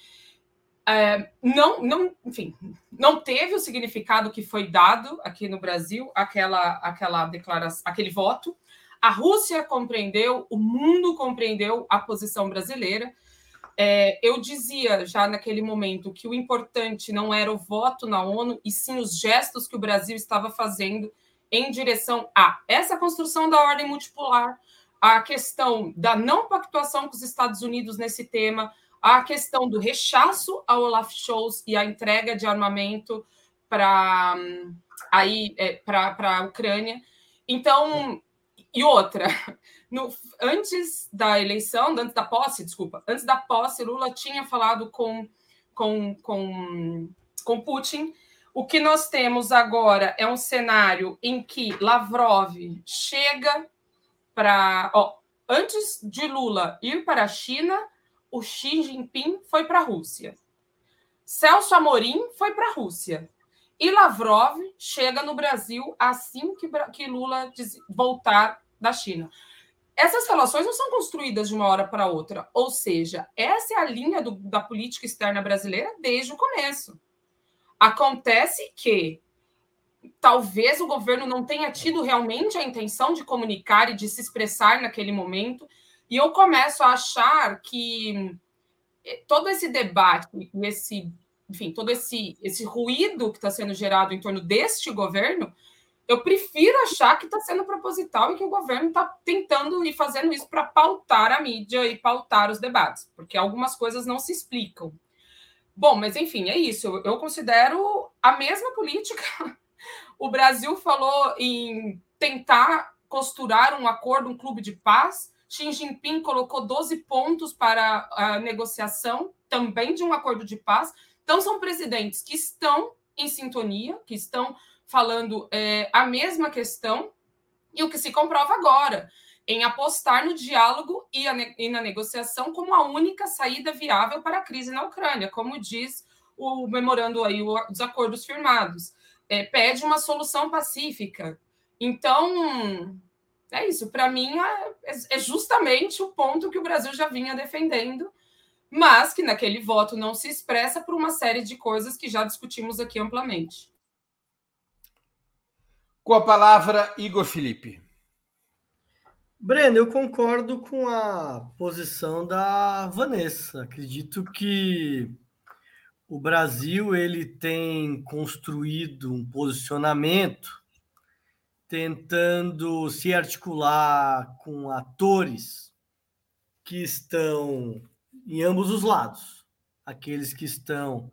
é, não, não, enfim, não teve o significado que foi dado aqui no Brasil, aquela, aquela declaração, aquele voto. A Rússia compreendeu, o mundo compreendeu a posição brasileira. É, eu dizia já naquele momento que o importante não era o voto na ONU, e sim os gestos que o Brasil estava fazendo em direção a essa construção da ordem multipolar, a questão da não pactuação com os Estados Unidos nesse tema, a questão do rechaço ao Olaf Scholz e a entrega de armamento para aí é, para a Ucrânia. Então, e outra, no, antes da eleição, antes da posse, desculpa, antes da posse, Lula tinha falado com, com, com, com Putin. O que nós temos agora é um cenário em que Lavrov chega para. Antes de Lula ir para a China, o Xi Jinping foi para a Rússia. Celso Amorim foi para a Rússia. E Lavrov chega no Brasil assim que, que Lula voltar da China. Essas relações não são construídas de uma hora para outra. Ou seja, essa é a linha do, da política externa brasileira desde o começo. Acontece que talvez o governo não tenha tido realmente a intenção de comunicar e de se expressar naquele momento, e eu começo a achar que eh, todo esse debate, esse, enfim, todo esse, esse ruído que está sendo gerado em torno deste governo eu prefiro achar que está sendo proposital e que o governo está tentando e fazendo isso para pautar a mídia e pautar os debates, porque algumas coisas não se explicam. Bom, mas enfim, é isso. Eu considero a mesma política. O Brasil falou em tentar costurar um acordo, um clube de paz. Xi Jinping colocou 12 pontos para a negociação também de um acordo de paz. Então, são presidentes que estão em sintonia, que estão falando é, a mesma questão e o que se comprova agora, em apostar no diálogo e, e, na negociação como a única saída viável para a crise na Ucrânia, como diz o memorando aí, os acordos firmados. É, pede uma solução pacífica. Então, é isso. Para mim, é, é justamente o ponto que o Brasil já vinha defendendo, mas que naquele voto não se expressa por uma série de coisas que já discutimos aqui amplamente. Com a palavra, Igor Felipe. Breno, eu concordo com a posição da Vanessa. Acredito que o Brasil ele tem construído um posicionamento tentando se articular com atores que estão em ambos os lados, aqueles que estão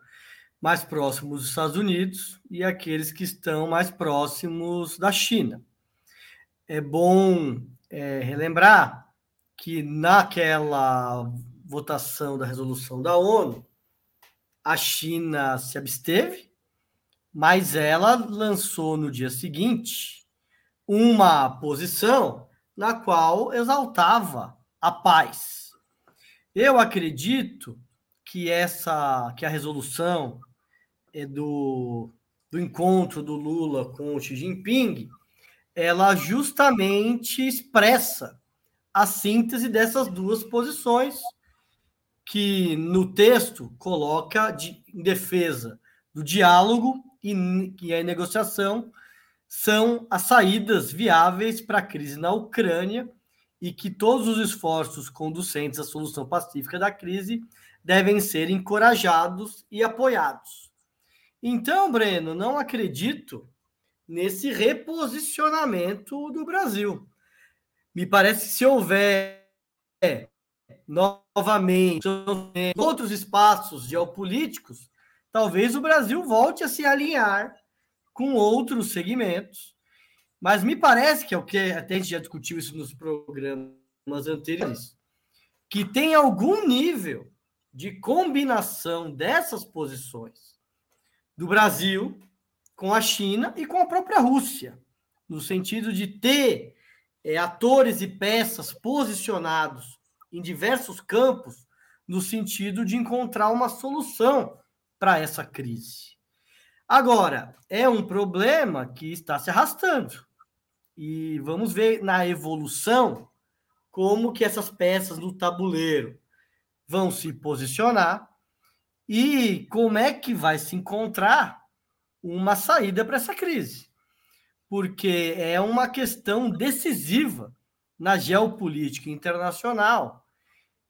mais próximos dos Estados Unidos e aqueles que estão mais próximos da China. É bom é, relembrar que naquela votação da resolução da ONU, a China se absteve, mas ela lançou no dia seguinte uma posição na qual exaltava a paz. Eu acredito que essa que a resolução do, do encontro do Lula com o Xi Jinping, ela justamente expressa a síntese dessas duas posições que no texto coloca de, em defesa do diálogo e, e a negociação são as saídas viáveis para a crise na Ucrânia e que todos os esforços conducentes à solução pacífica da crise devem ser encorajados e apoiados. Então, Breno, não acredito nesse reposicionamento do Brasil. Me parece que se houver novamente outros espaços geopolíticos, talvez o Brasil volte a se alinhar com outros segmentos Mas me parece que é o que até a gente já discutiu isso nos programas anteriores, que tem algum nível de combinação dessas posições do Brasil com a China e com a própria Rússia, no sentido de ter é, atores e peças posicionados em diversos campos, no sentido de encontrar uma solução para essa crise. Agora, é um problema que está se arrastando. E vamos ver na evolução como que essas peças do tabuleiro vão se posicionar e como é que vai se encontrar uma saída para essa crise. Porque é uma questão decisiva na geopolítica internacional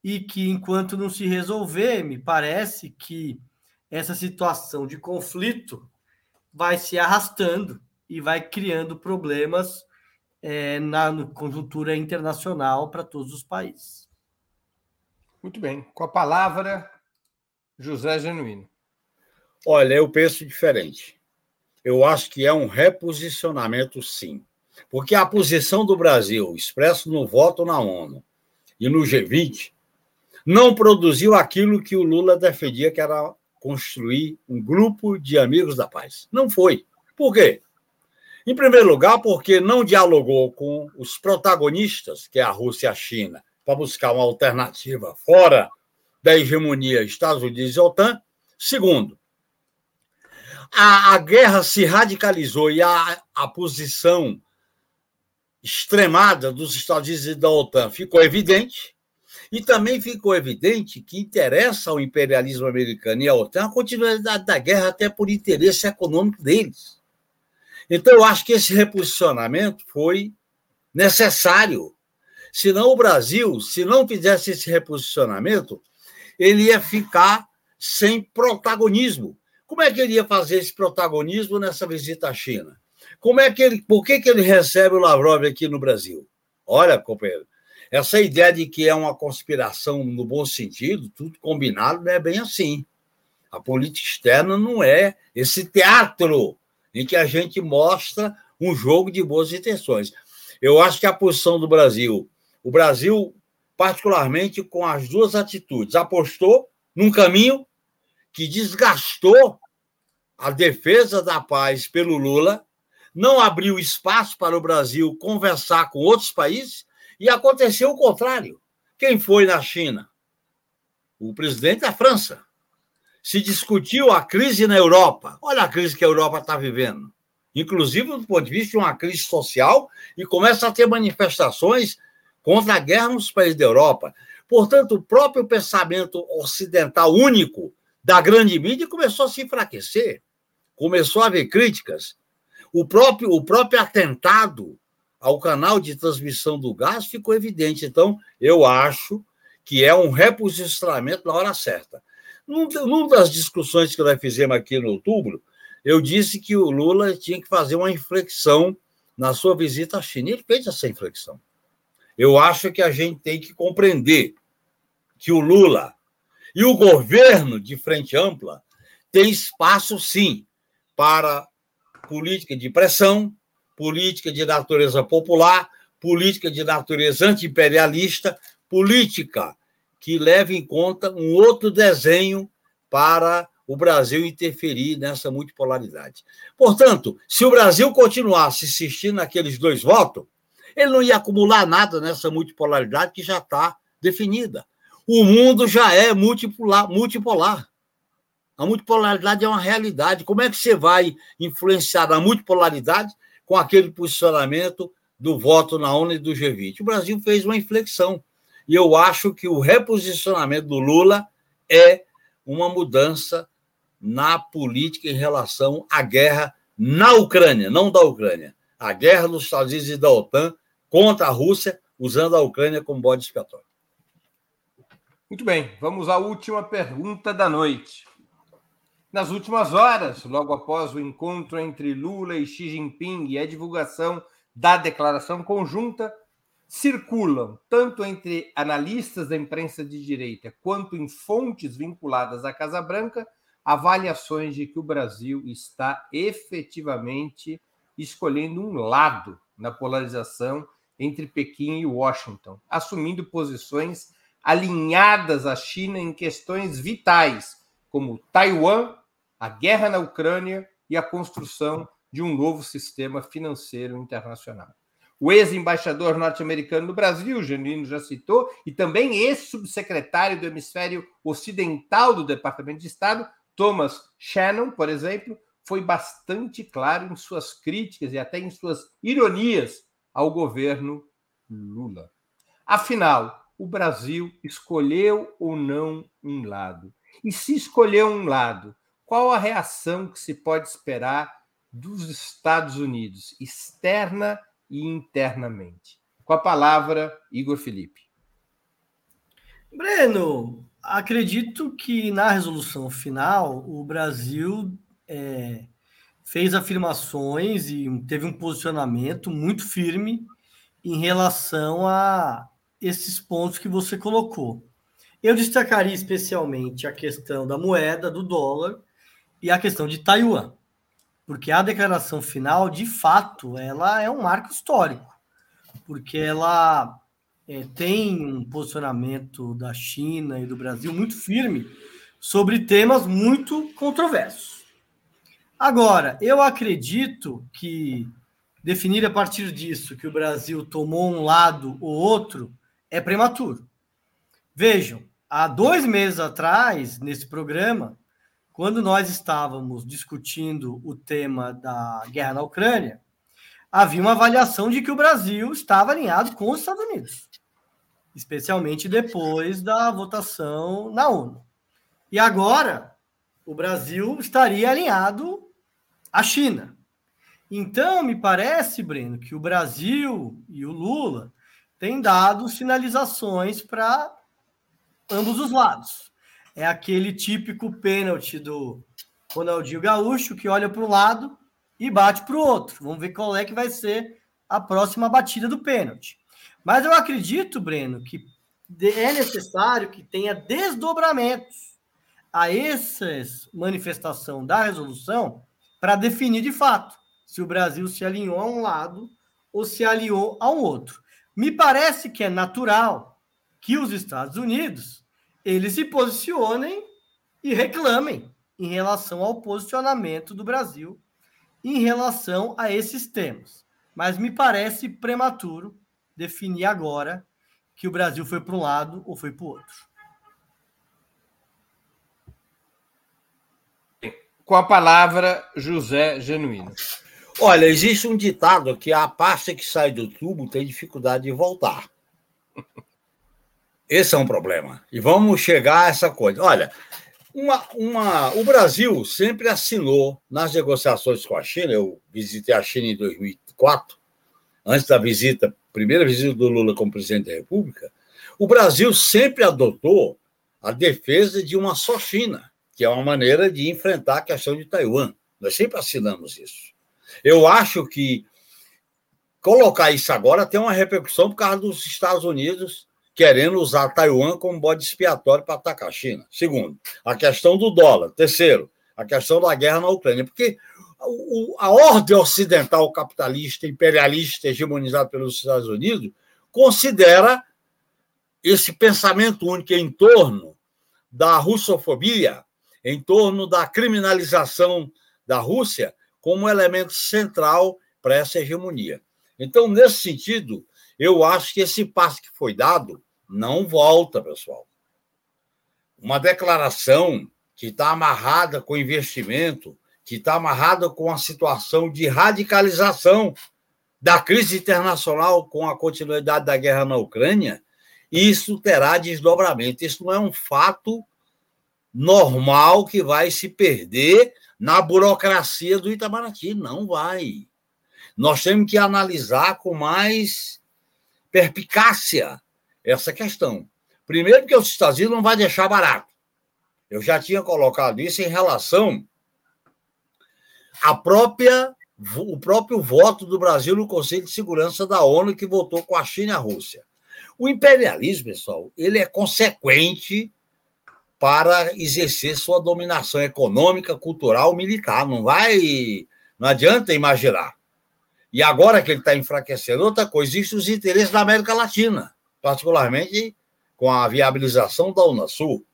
e que, enquanto não se resolver, me parece que essa situação de conflito vai se arrastando e vai criando problemas é, na conjuntura internacional para todos os países. Muito bem. Com a palavra, José Genuíno. Olha, eu penso diferente. Eu acho que é um reposicionamento, sim. Porque a posição do Brasil, expresso no voto na ONU e no G20, não produziu aquilo que o Lula defendia, que era construir um grupo de amigos da paz. Não foi. Por quê? Em primeiro lugar, porque não dialogou com os protagonistas, que é a Rússia e a China, para buscar uma alternativa fora da hegemonia Estados Unidos e OTAN. Segundo, a, a guerra se radicalizou e a, a posição extremada dos Estados Unidos e da OTAN ficou evidente. E também ficou evidente que interessa ao imperialismo americano e à OTAN a continuidade da guerra, até por interesse econômico deles. Então, eu acho que esse reposicionamento foi necessário. Senão, o Brasil, se não fizesse esse reposicionamento, ele ia ficar sem protagonismo. Como é que ele ia fazer esse protagonismo nessa visita à China? Como é que ele, por que, que ele recebe o Lavrov aqui no Brasil? Olha, companheiro, essa ideia de que é uma conspiração no bom sentido, tudo combinado, não é bem assim. A política externa não é esse teatro em que a gente mostra um jogo de boas intenções. Eu acho que a posição do Brasil, o Brasil, particularmente com as duas atitudes, apostou num caminho que desgastou a defesa da paz pelo Lula, não abriu espaço para o Brasil conversar com outros países e aconteceu o contrário. Quem foi na China? O presidente da França se discutiu a crise na Europa. Olha a crise que a Europa está vivendo. Inclusive do ponto de vista de uma crise social, e começa a ter manifestações contra a guerra nos países da Europa. Portanto, o próprio pensamento ocidental único da grande mídia começou a se enfraquecer, começou a haver críticas. O próprio, o próprio atentado ao canal de transmissão do gás ficou evidente. Então, eu acho que é um reposicionamento na hora certa. Numa das discussões que nós fizemos aqui no outubro, eu disse que o Lula tinha que fazer uma inflexão na sua visita à China. Ele fez essa inflexão. Eu acho que a gente tem que compreender que o Lula e o governo de frente ampla tem espaço, sim, para política de pressão, política de natureza popular, política de natureza anti-imperialista, política que leve em conta um outro desenho para o Brasil interferir nessa multipolaridade. Portanto, se o Brasil continuasse insistindo naqueles dois votos, ele não ia acumular nada nessa multipolaridade que já está definida. O mundo já é multipolar, multipolar. A multipolaridade é uma realidade. Como é que você vai influenciar a multipolaridade com aquele posicionamento do voto na ONU e do G20? O Brasil fez uma inflexão. E eu acho que o reposicionamento do Lula é uma mudança na política em relação à guerra na Ucrânia, não da Ucrânia. A guerra dos Estados Unidos e da OTAN contra a Rússia, usando a Ucrânia como bode expiatório. Muito bem, vamos à última pergunta da noite. Nas últimas horas, logo após o encontro entre Lula e Xi Jinping e a divulgação da declaração conjunta, circulam, tanto entre analistas da imprensa de direita quanto em fontes vinculadas à Casa Branca, avaliações de que o Brasil está efetivamente escolhendo um lado na polarização entre Pequim e Washington, assumindo posições alinhadas à China em questões vitais, como Taiwan, a guerra na Ucrânia e a construção de um novo sistema financeiro internacional. O ex-embaixador norte-americano no Brasil, Janino já citou, e também ex-subsecretário do hemisfério ocidental do Departamento de Estado, Thomas Shannon, por exemplo, foi bastante claro em suas críticas e até em suas ironias ao governo Lula. Afinal, o Brasil escolheu ou não um lado? E se escolheu um lado, qual a reação que se pode esperar dos Estados Unidos, externa e internamente? Com a palavra, Igor Felipe. Breno, acredito que na resolução final o Brasil é, fez afirmações e teve um posicionamento muito firme em relação a esses pontos que você colocou. Eu destacaria especialmente a questão da moeda, do dólar e a questão de Taiwan, porque a declaração final, de fato, ela é um marco histórico, porque ela é, tem um posicionamento da China e do Brasil muito firme sobre temas muito controversos. Agora, eu acredito que definir a partir disso que o Brasil tomou um lado ou outro é prematuro. Vejam, há dois meses atrás, nesse programa, quando nós estávamos discutindo o tema da guerra na Ucrânia, havia uma avaliação de que o Brasil estava alinhado com os Estados Unidos, especialmente depois da votação na ONU. E agora, o Brasil estaria alinhado à China. Então, me parece, Breno, que o Brasil e o Lula têm dado sinalizações para ambos os lados. É aquele típico pênalti do Ronaldinho Gaúcho que olha para um lado e bate para o outro. Vamos ver qual é que vai ser a próxima batida do pênalti. Mas eu acredito, Breno, que é necessário que tenha desdobramentos a essa manifestação da resolução para definir de fato se o Brasil se alinhou a um lado ou se alinhou a um outro. Me parece que é natural que os Estados Unidos eles se posicionem e reclamem em relação ao posicionamento do Brasil em relação a esses temas. Mas me parece prematuro definir agora que o Brasil foi para um lado ou foi para o outro. Com a palavra, José Genuíno. Olha, existe um ditado que a pasta que sai do tubo tem dificuldade de voltar. Esse é um problema. E vamos chegar a essa coisa. Olha, uma, uma, o Brasil sempre assinou nas negociações com a China. Eu visitei a China em 2004, antes da visita, primeira visita do Lula como presidente da República. O Brasil sempre adotou a defesa de uma só China que é uma maneira de enfrentar a questão de Taiwan. Nós sempre assinamos isso. Eu acho que colocar isso agora tem uma repercussão por causa dos Estados Unidos querendo usar Taiwan como bode expiatório para atacar a China. Segundo, a questão do dólar. Terceiro, a questão da guerra na Ucrânia. Porque a ordem ocidental capitalista, imperialista, hegemonizada pelos Estados Unidos, considera esse pensamento único em torno da russofobia em torno da criminalização da Rússia como elemento central para essa hegemonia. Então, nesse sentido, eu acho que esse passo que foi dado não volta, pessoal. Uma declaração que está amarrada com investimento, que está amarrada com a situação de radicalização da crise internacional com a continuidade da guerra na Ucrânia, isso terá desdobramento. Isso não é um fato normal que vai se perder na burocracia do Itamaraty. Não vai. Nós temos que analisar com mais perpicácia essa questão. Primeiro, porque os Estados Unidos não vai deixar barato. Eu já tinha colocado isso em relação à própria o próprio voto do Brasil no Conselho de Segurança da ONU que votou com a China e a Rússia. O imperialismo, pessoal, ele é consequente para exercer sua dominação econômica, cultural, militar. Não vai, não adianta imaginar. E agora que ele está enfraquecendo, outra coisa, existem os interesses da América Latina, particularmente com a viabilização da Unasul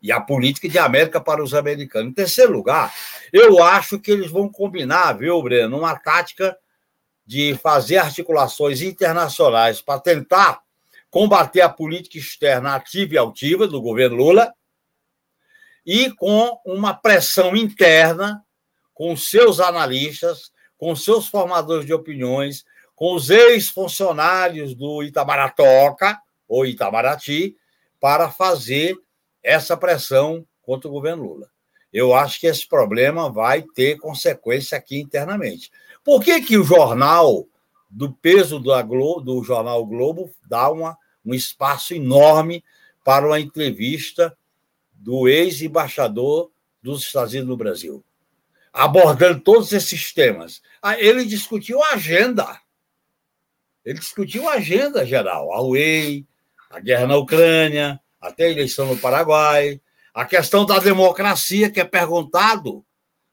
e a política de América para os americanos. Em terceiro lugar, eu acho que eles vão combinar, viu, Breno, uma tática de fazer articulações internacionais para tentar combater a política externa ativa e altiva do governo Lula e com uma pressão interna com seus analistas, com seus formadores de opiniões, com os ex-funcionários do Itamaratoca ou Itamaraty para fazer essa pressão contra o governo Lula. Eu acho que esse problema vai ter consequência aqui internamente. Por que, que o jornal, do peso do, Globo, do jornal Globo, dá uma, um espaço enorme para uma entrevista do ex-embaixador dos Estados Unidos no Brasil, abordando todos esses temas? Ah, ele discutiu a agenda. Ele discutiu a agenda geral, a UEI, a guerra na Ucrânia, até a eleição no Paraguai, a questão da democracia, que é perguntado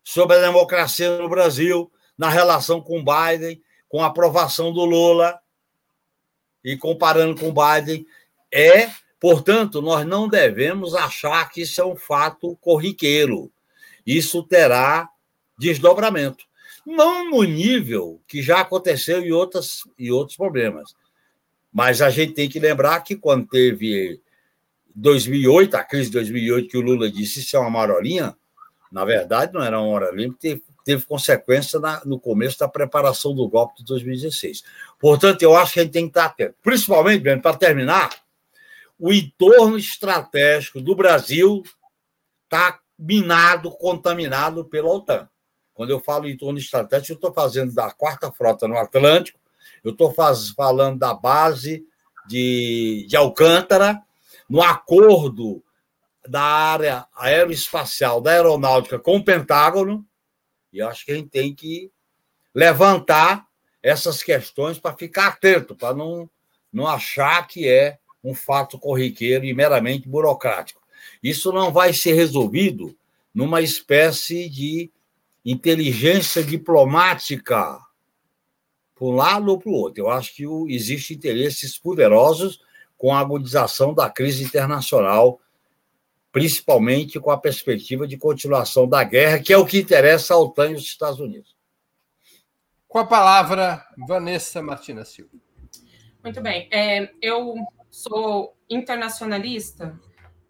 sobre a democracia no Brasil na relação com Biden, com a aprovação do Lula e comparando com Biden, é, portanto, nós não devemos achar que isso é um fato corriqueiro. Isso terá desdobramento. Não no nível que já aconteceu em, outras, em outros problemas. Mas a gente tem que lembrar que quando teve 2008, a crise de 2008, que o Lula disse isso é uma marolinha, na verdade não era uma marolinha, porque teve consequência na, no começo da preparação do golpe de 2016. Portanto, eu acho que a gente tem que estar atento. Principalmente, para terminar, o entorno estratégico do Brasil está minado, contaminado pela OTAN. Quando eu falo entorno estratégico, eu estou fazendo da quarta frota no Atlântico, eu estou falando da base de, de Alcântara, no acordo da área aeroespacial da aeronáutica com o Pentágono, e acho que a gente tem que levantar essas questões para ficar atento, para não, não achar que é um fato corriqueiro e meramente burocrático. Isso não vai ser resolvido numa espécie de inteligência diplomática para um lado ou para o outro. Eu acho que existem interesses poderosos com a agudização da crise internacional principalmente com a perspectiva de continuação da guerra, que é o que interessa ao OTAN e aos Estados Unidos. Com a palavra, Vanessa Martina Silva. Muito bem. É, eu sou internacionalista,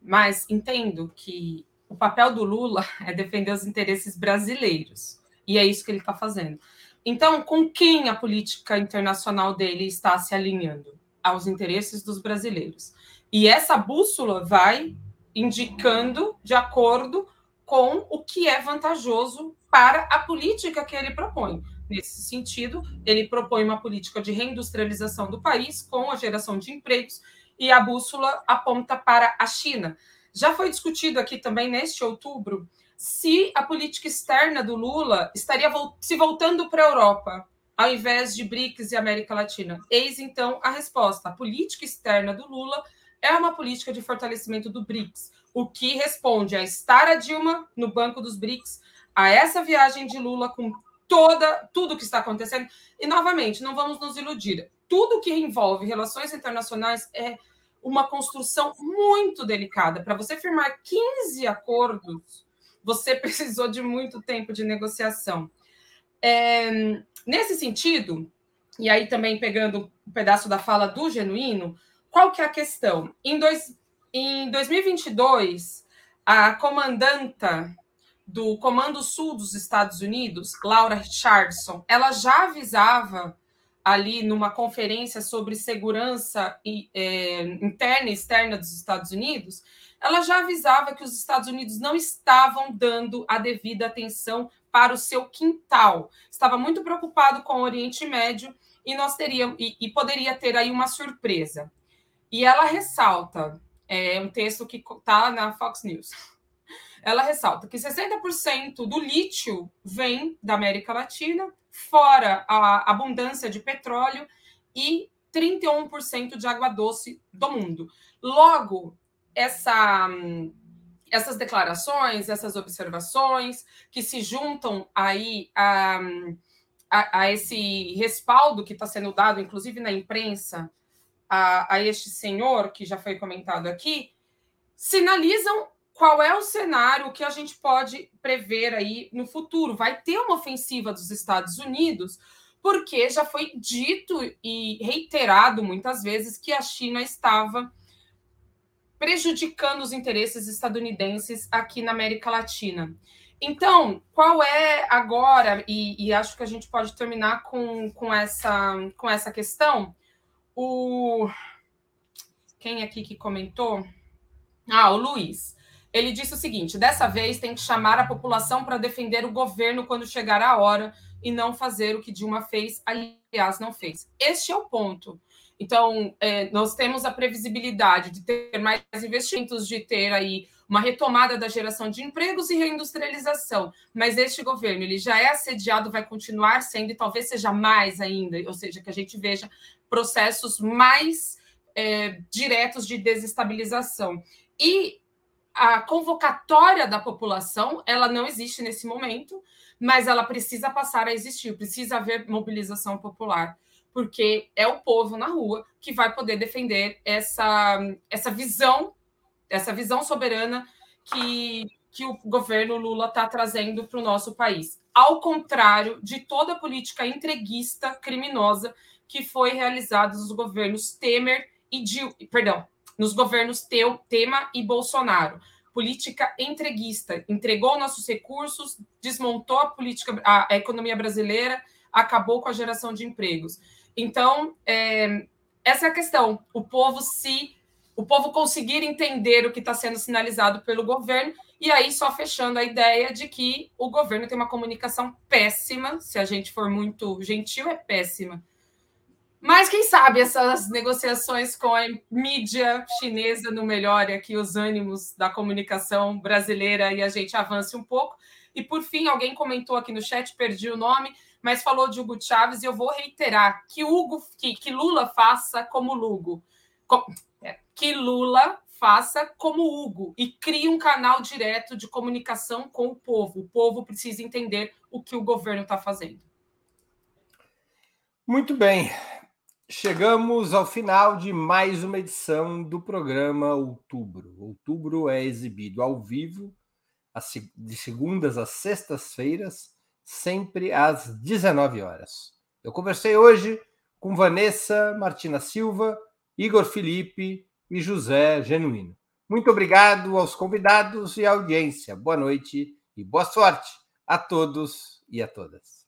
mas entendo que o papel do Lula é defender os interesses brasileiros. E é isso que ele está fazendo. Então, com quem a política internacional dele está se alinhando? Aos interesses dos brasileiros. E essa bússola vai indicando de acordo com o que é vantajoso para a política que ele propõe. Nesse sentido, ele propõe uma política de reindustrialização do país com a geração de empregos e a bússola aponta para a China. Já foi discutido aqui também neste outubro se a política externa do Lula estaria se voltando para a Europa, ao invés de BRICS e América Latina. Eis então a resposta: a política externa do Lula é uma política de fortalecimento do BRICS, o que responde a estar a Dilma no banco dos BRICS, a essa viagem de Lula com toda tudo que está acontecendo. E novamente, não vamos nos iludir. Tudo que envolve relações internacionais é uma construção muito delicada. Para você firmar 15 acordos, você precisou de muito tempo de negociação. É, nesse sentido, e aí também pegando um pedaço da fala do Genuíno, qual que é a questão? Em, dois, em 2022, a comandanta do Comando Sul dos Estados Unidos, Laura Richardson, ela já avisava ali numa conferência sobre segurança é, interna e externa dos Estados Unidos, ela já avisava que os Estados Unidos não estavam dando a devida atenção para o seu quintal. Estava muito preocupado com o Oriente Médio e nós teríamos e, e poderia ter aí uma surpresa. E ela ressalta, é um texto que está na Fox News, ela ressalta que 60% do lítio vem da América Latina, fora a abundância de petróleo e 31% de água doce do mundo. Logo, essa, essas declarações, essas observações que se juntam aí a, a, a esse respaldo que está sendo dado, inclusive na imprensa, a, a este senhor, que já foi comentado aqui, sinalizam qual é o cenário que a gente pode prever aí no futuro. Vai ter uma ofensiva dos Estados Unidos, porque já foi dito e reiterado muitas vezes que a China estava prejudicando os interesses estadunidenses aqui na América Latina. Então, qual é agora, e, e, acho que a gente pode terminar com, com, essa, com essa questão, o. Quem aqui que comentou? Ah, o Luiz. Ele disse o seguinte: dessa vez tem que chamar a população para defender o governo quando chegar a hora e não fazer o que Dilma fez, aliás, não fez. Este é o ponto. Então, é, nós temos a previsibilidade de ter mais investimentos, de ter aí uma retomada da geração de empregos e reindustrialização. Mas este governo ele já é assediado, vai continuar sendo e talvez seja mais ainda, ou seja, que a gente veja processos mais é, diretos de desestabilização. E a convocatória da população, ela não existe nesse momento, mas ela precisa passar a existir, precisa haver mobilização popular, porque é o povo na rua que vai poder defender essa, essa visão, essa visão soberana que, que o governo Lula está trazendo para o nosso país. Ao contrário de toda política entreguista criminosa que foi realizada nos governos Temer e Dil, perdão, nos governos Teu, Tema e Bolsonaro. Política entreguista, entregou nossos recursos, desmontou a política, a, a economia brasileira, acabou com a geração de empregos. Então, é, essa é a questão. O povo se o povo conseguir entender o que está sendo sinalizado pelo governo, e aí só fechando a ideia de que o governo tem uma comunicação péssima, se a gente for muito gentil, é péssima, mas quem sabe essas negociações com a mídia chinesa não melhore aqui os ânimos da comunicação brasileira e a gente avance um pouco. E por fim, alguém comentou aqui no chat, perdi o nome, mas falou de Hugo Chávez e eu vou reiterar que Hugo, que, que Lula faça como Lugo, é, que Lula faça como Hugo e crie um canal direto de comunicação com o povo. O povo precisa entender o que o governo está fazendo. Muito bem. Chegamos ao final de mais uma edição do programa Outubro. Outubro é exibido ao vivo de segundas às sextas-feiras, sempre às 19 horas. Eu conversei hoje com Vanessa Martina Silva, Igor Felipe e José Genuíno. Muito obrigado aos convidados e à audiência. Boa noite e boa sorte a todos e a todas.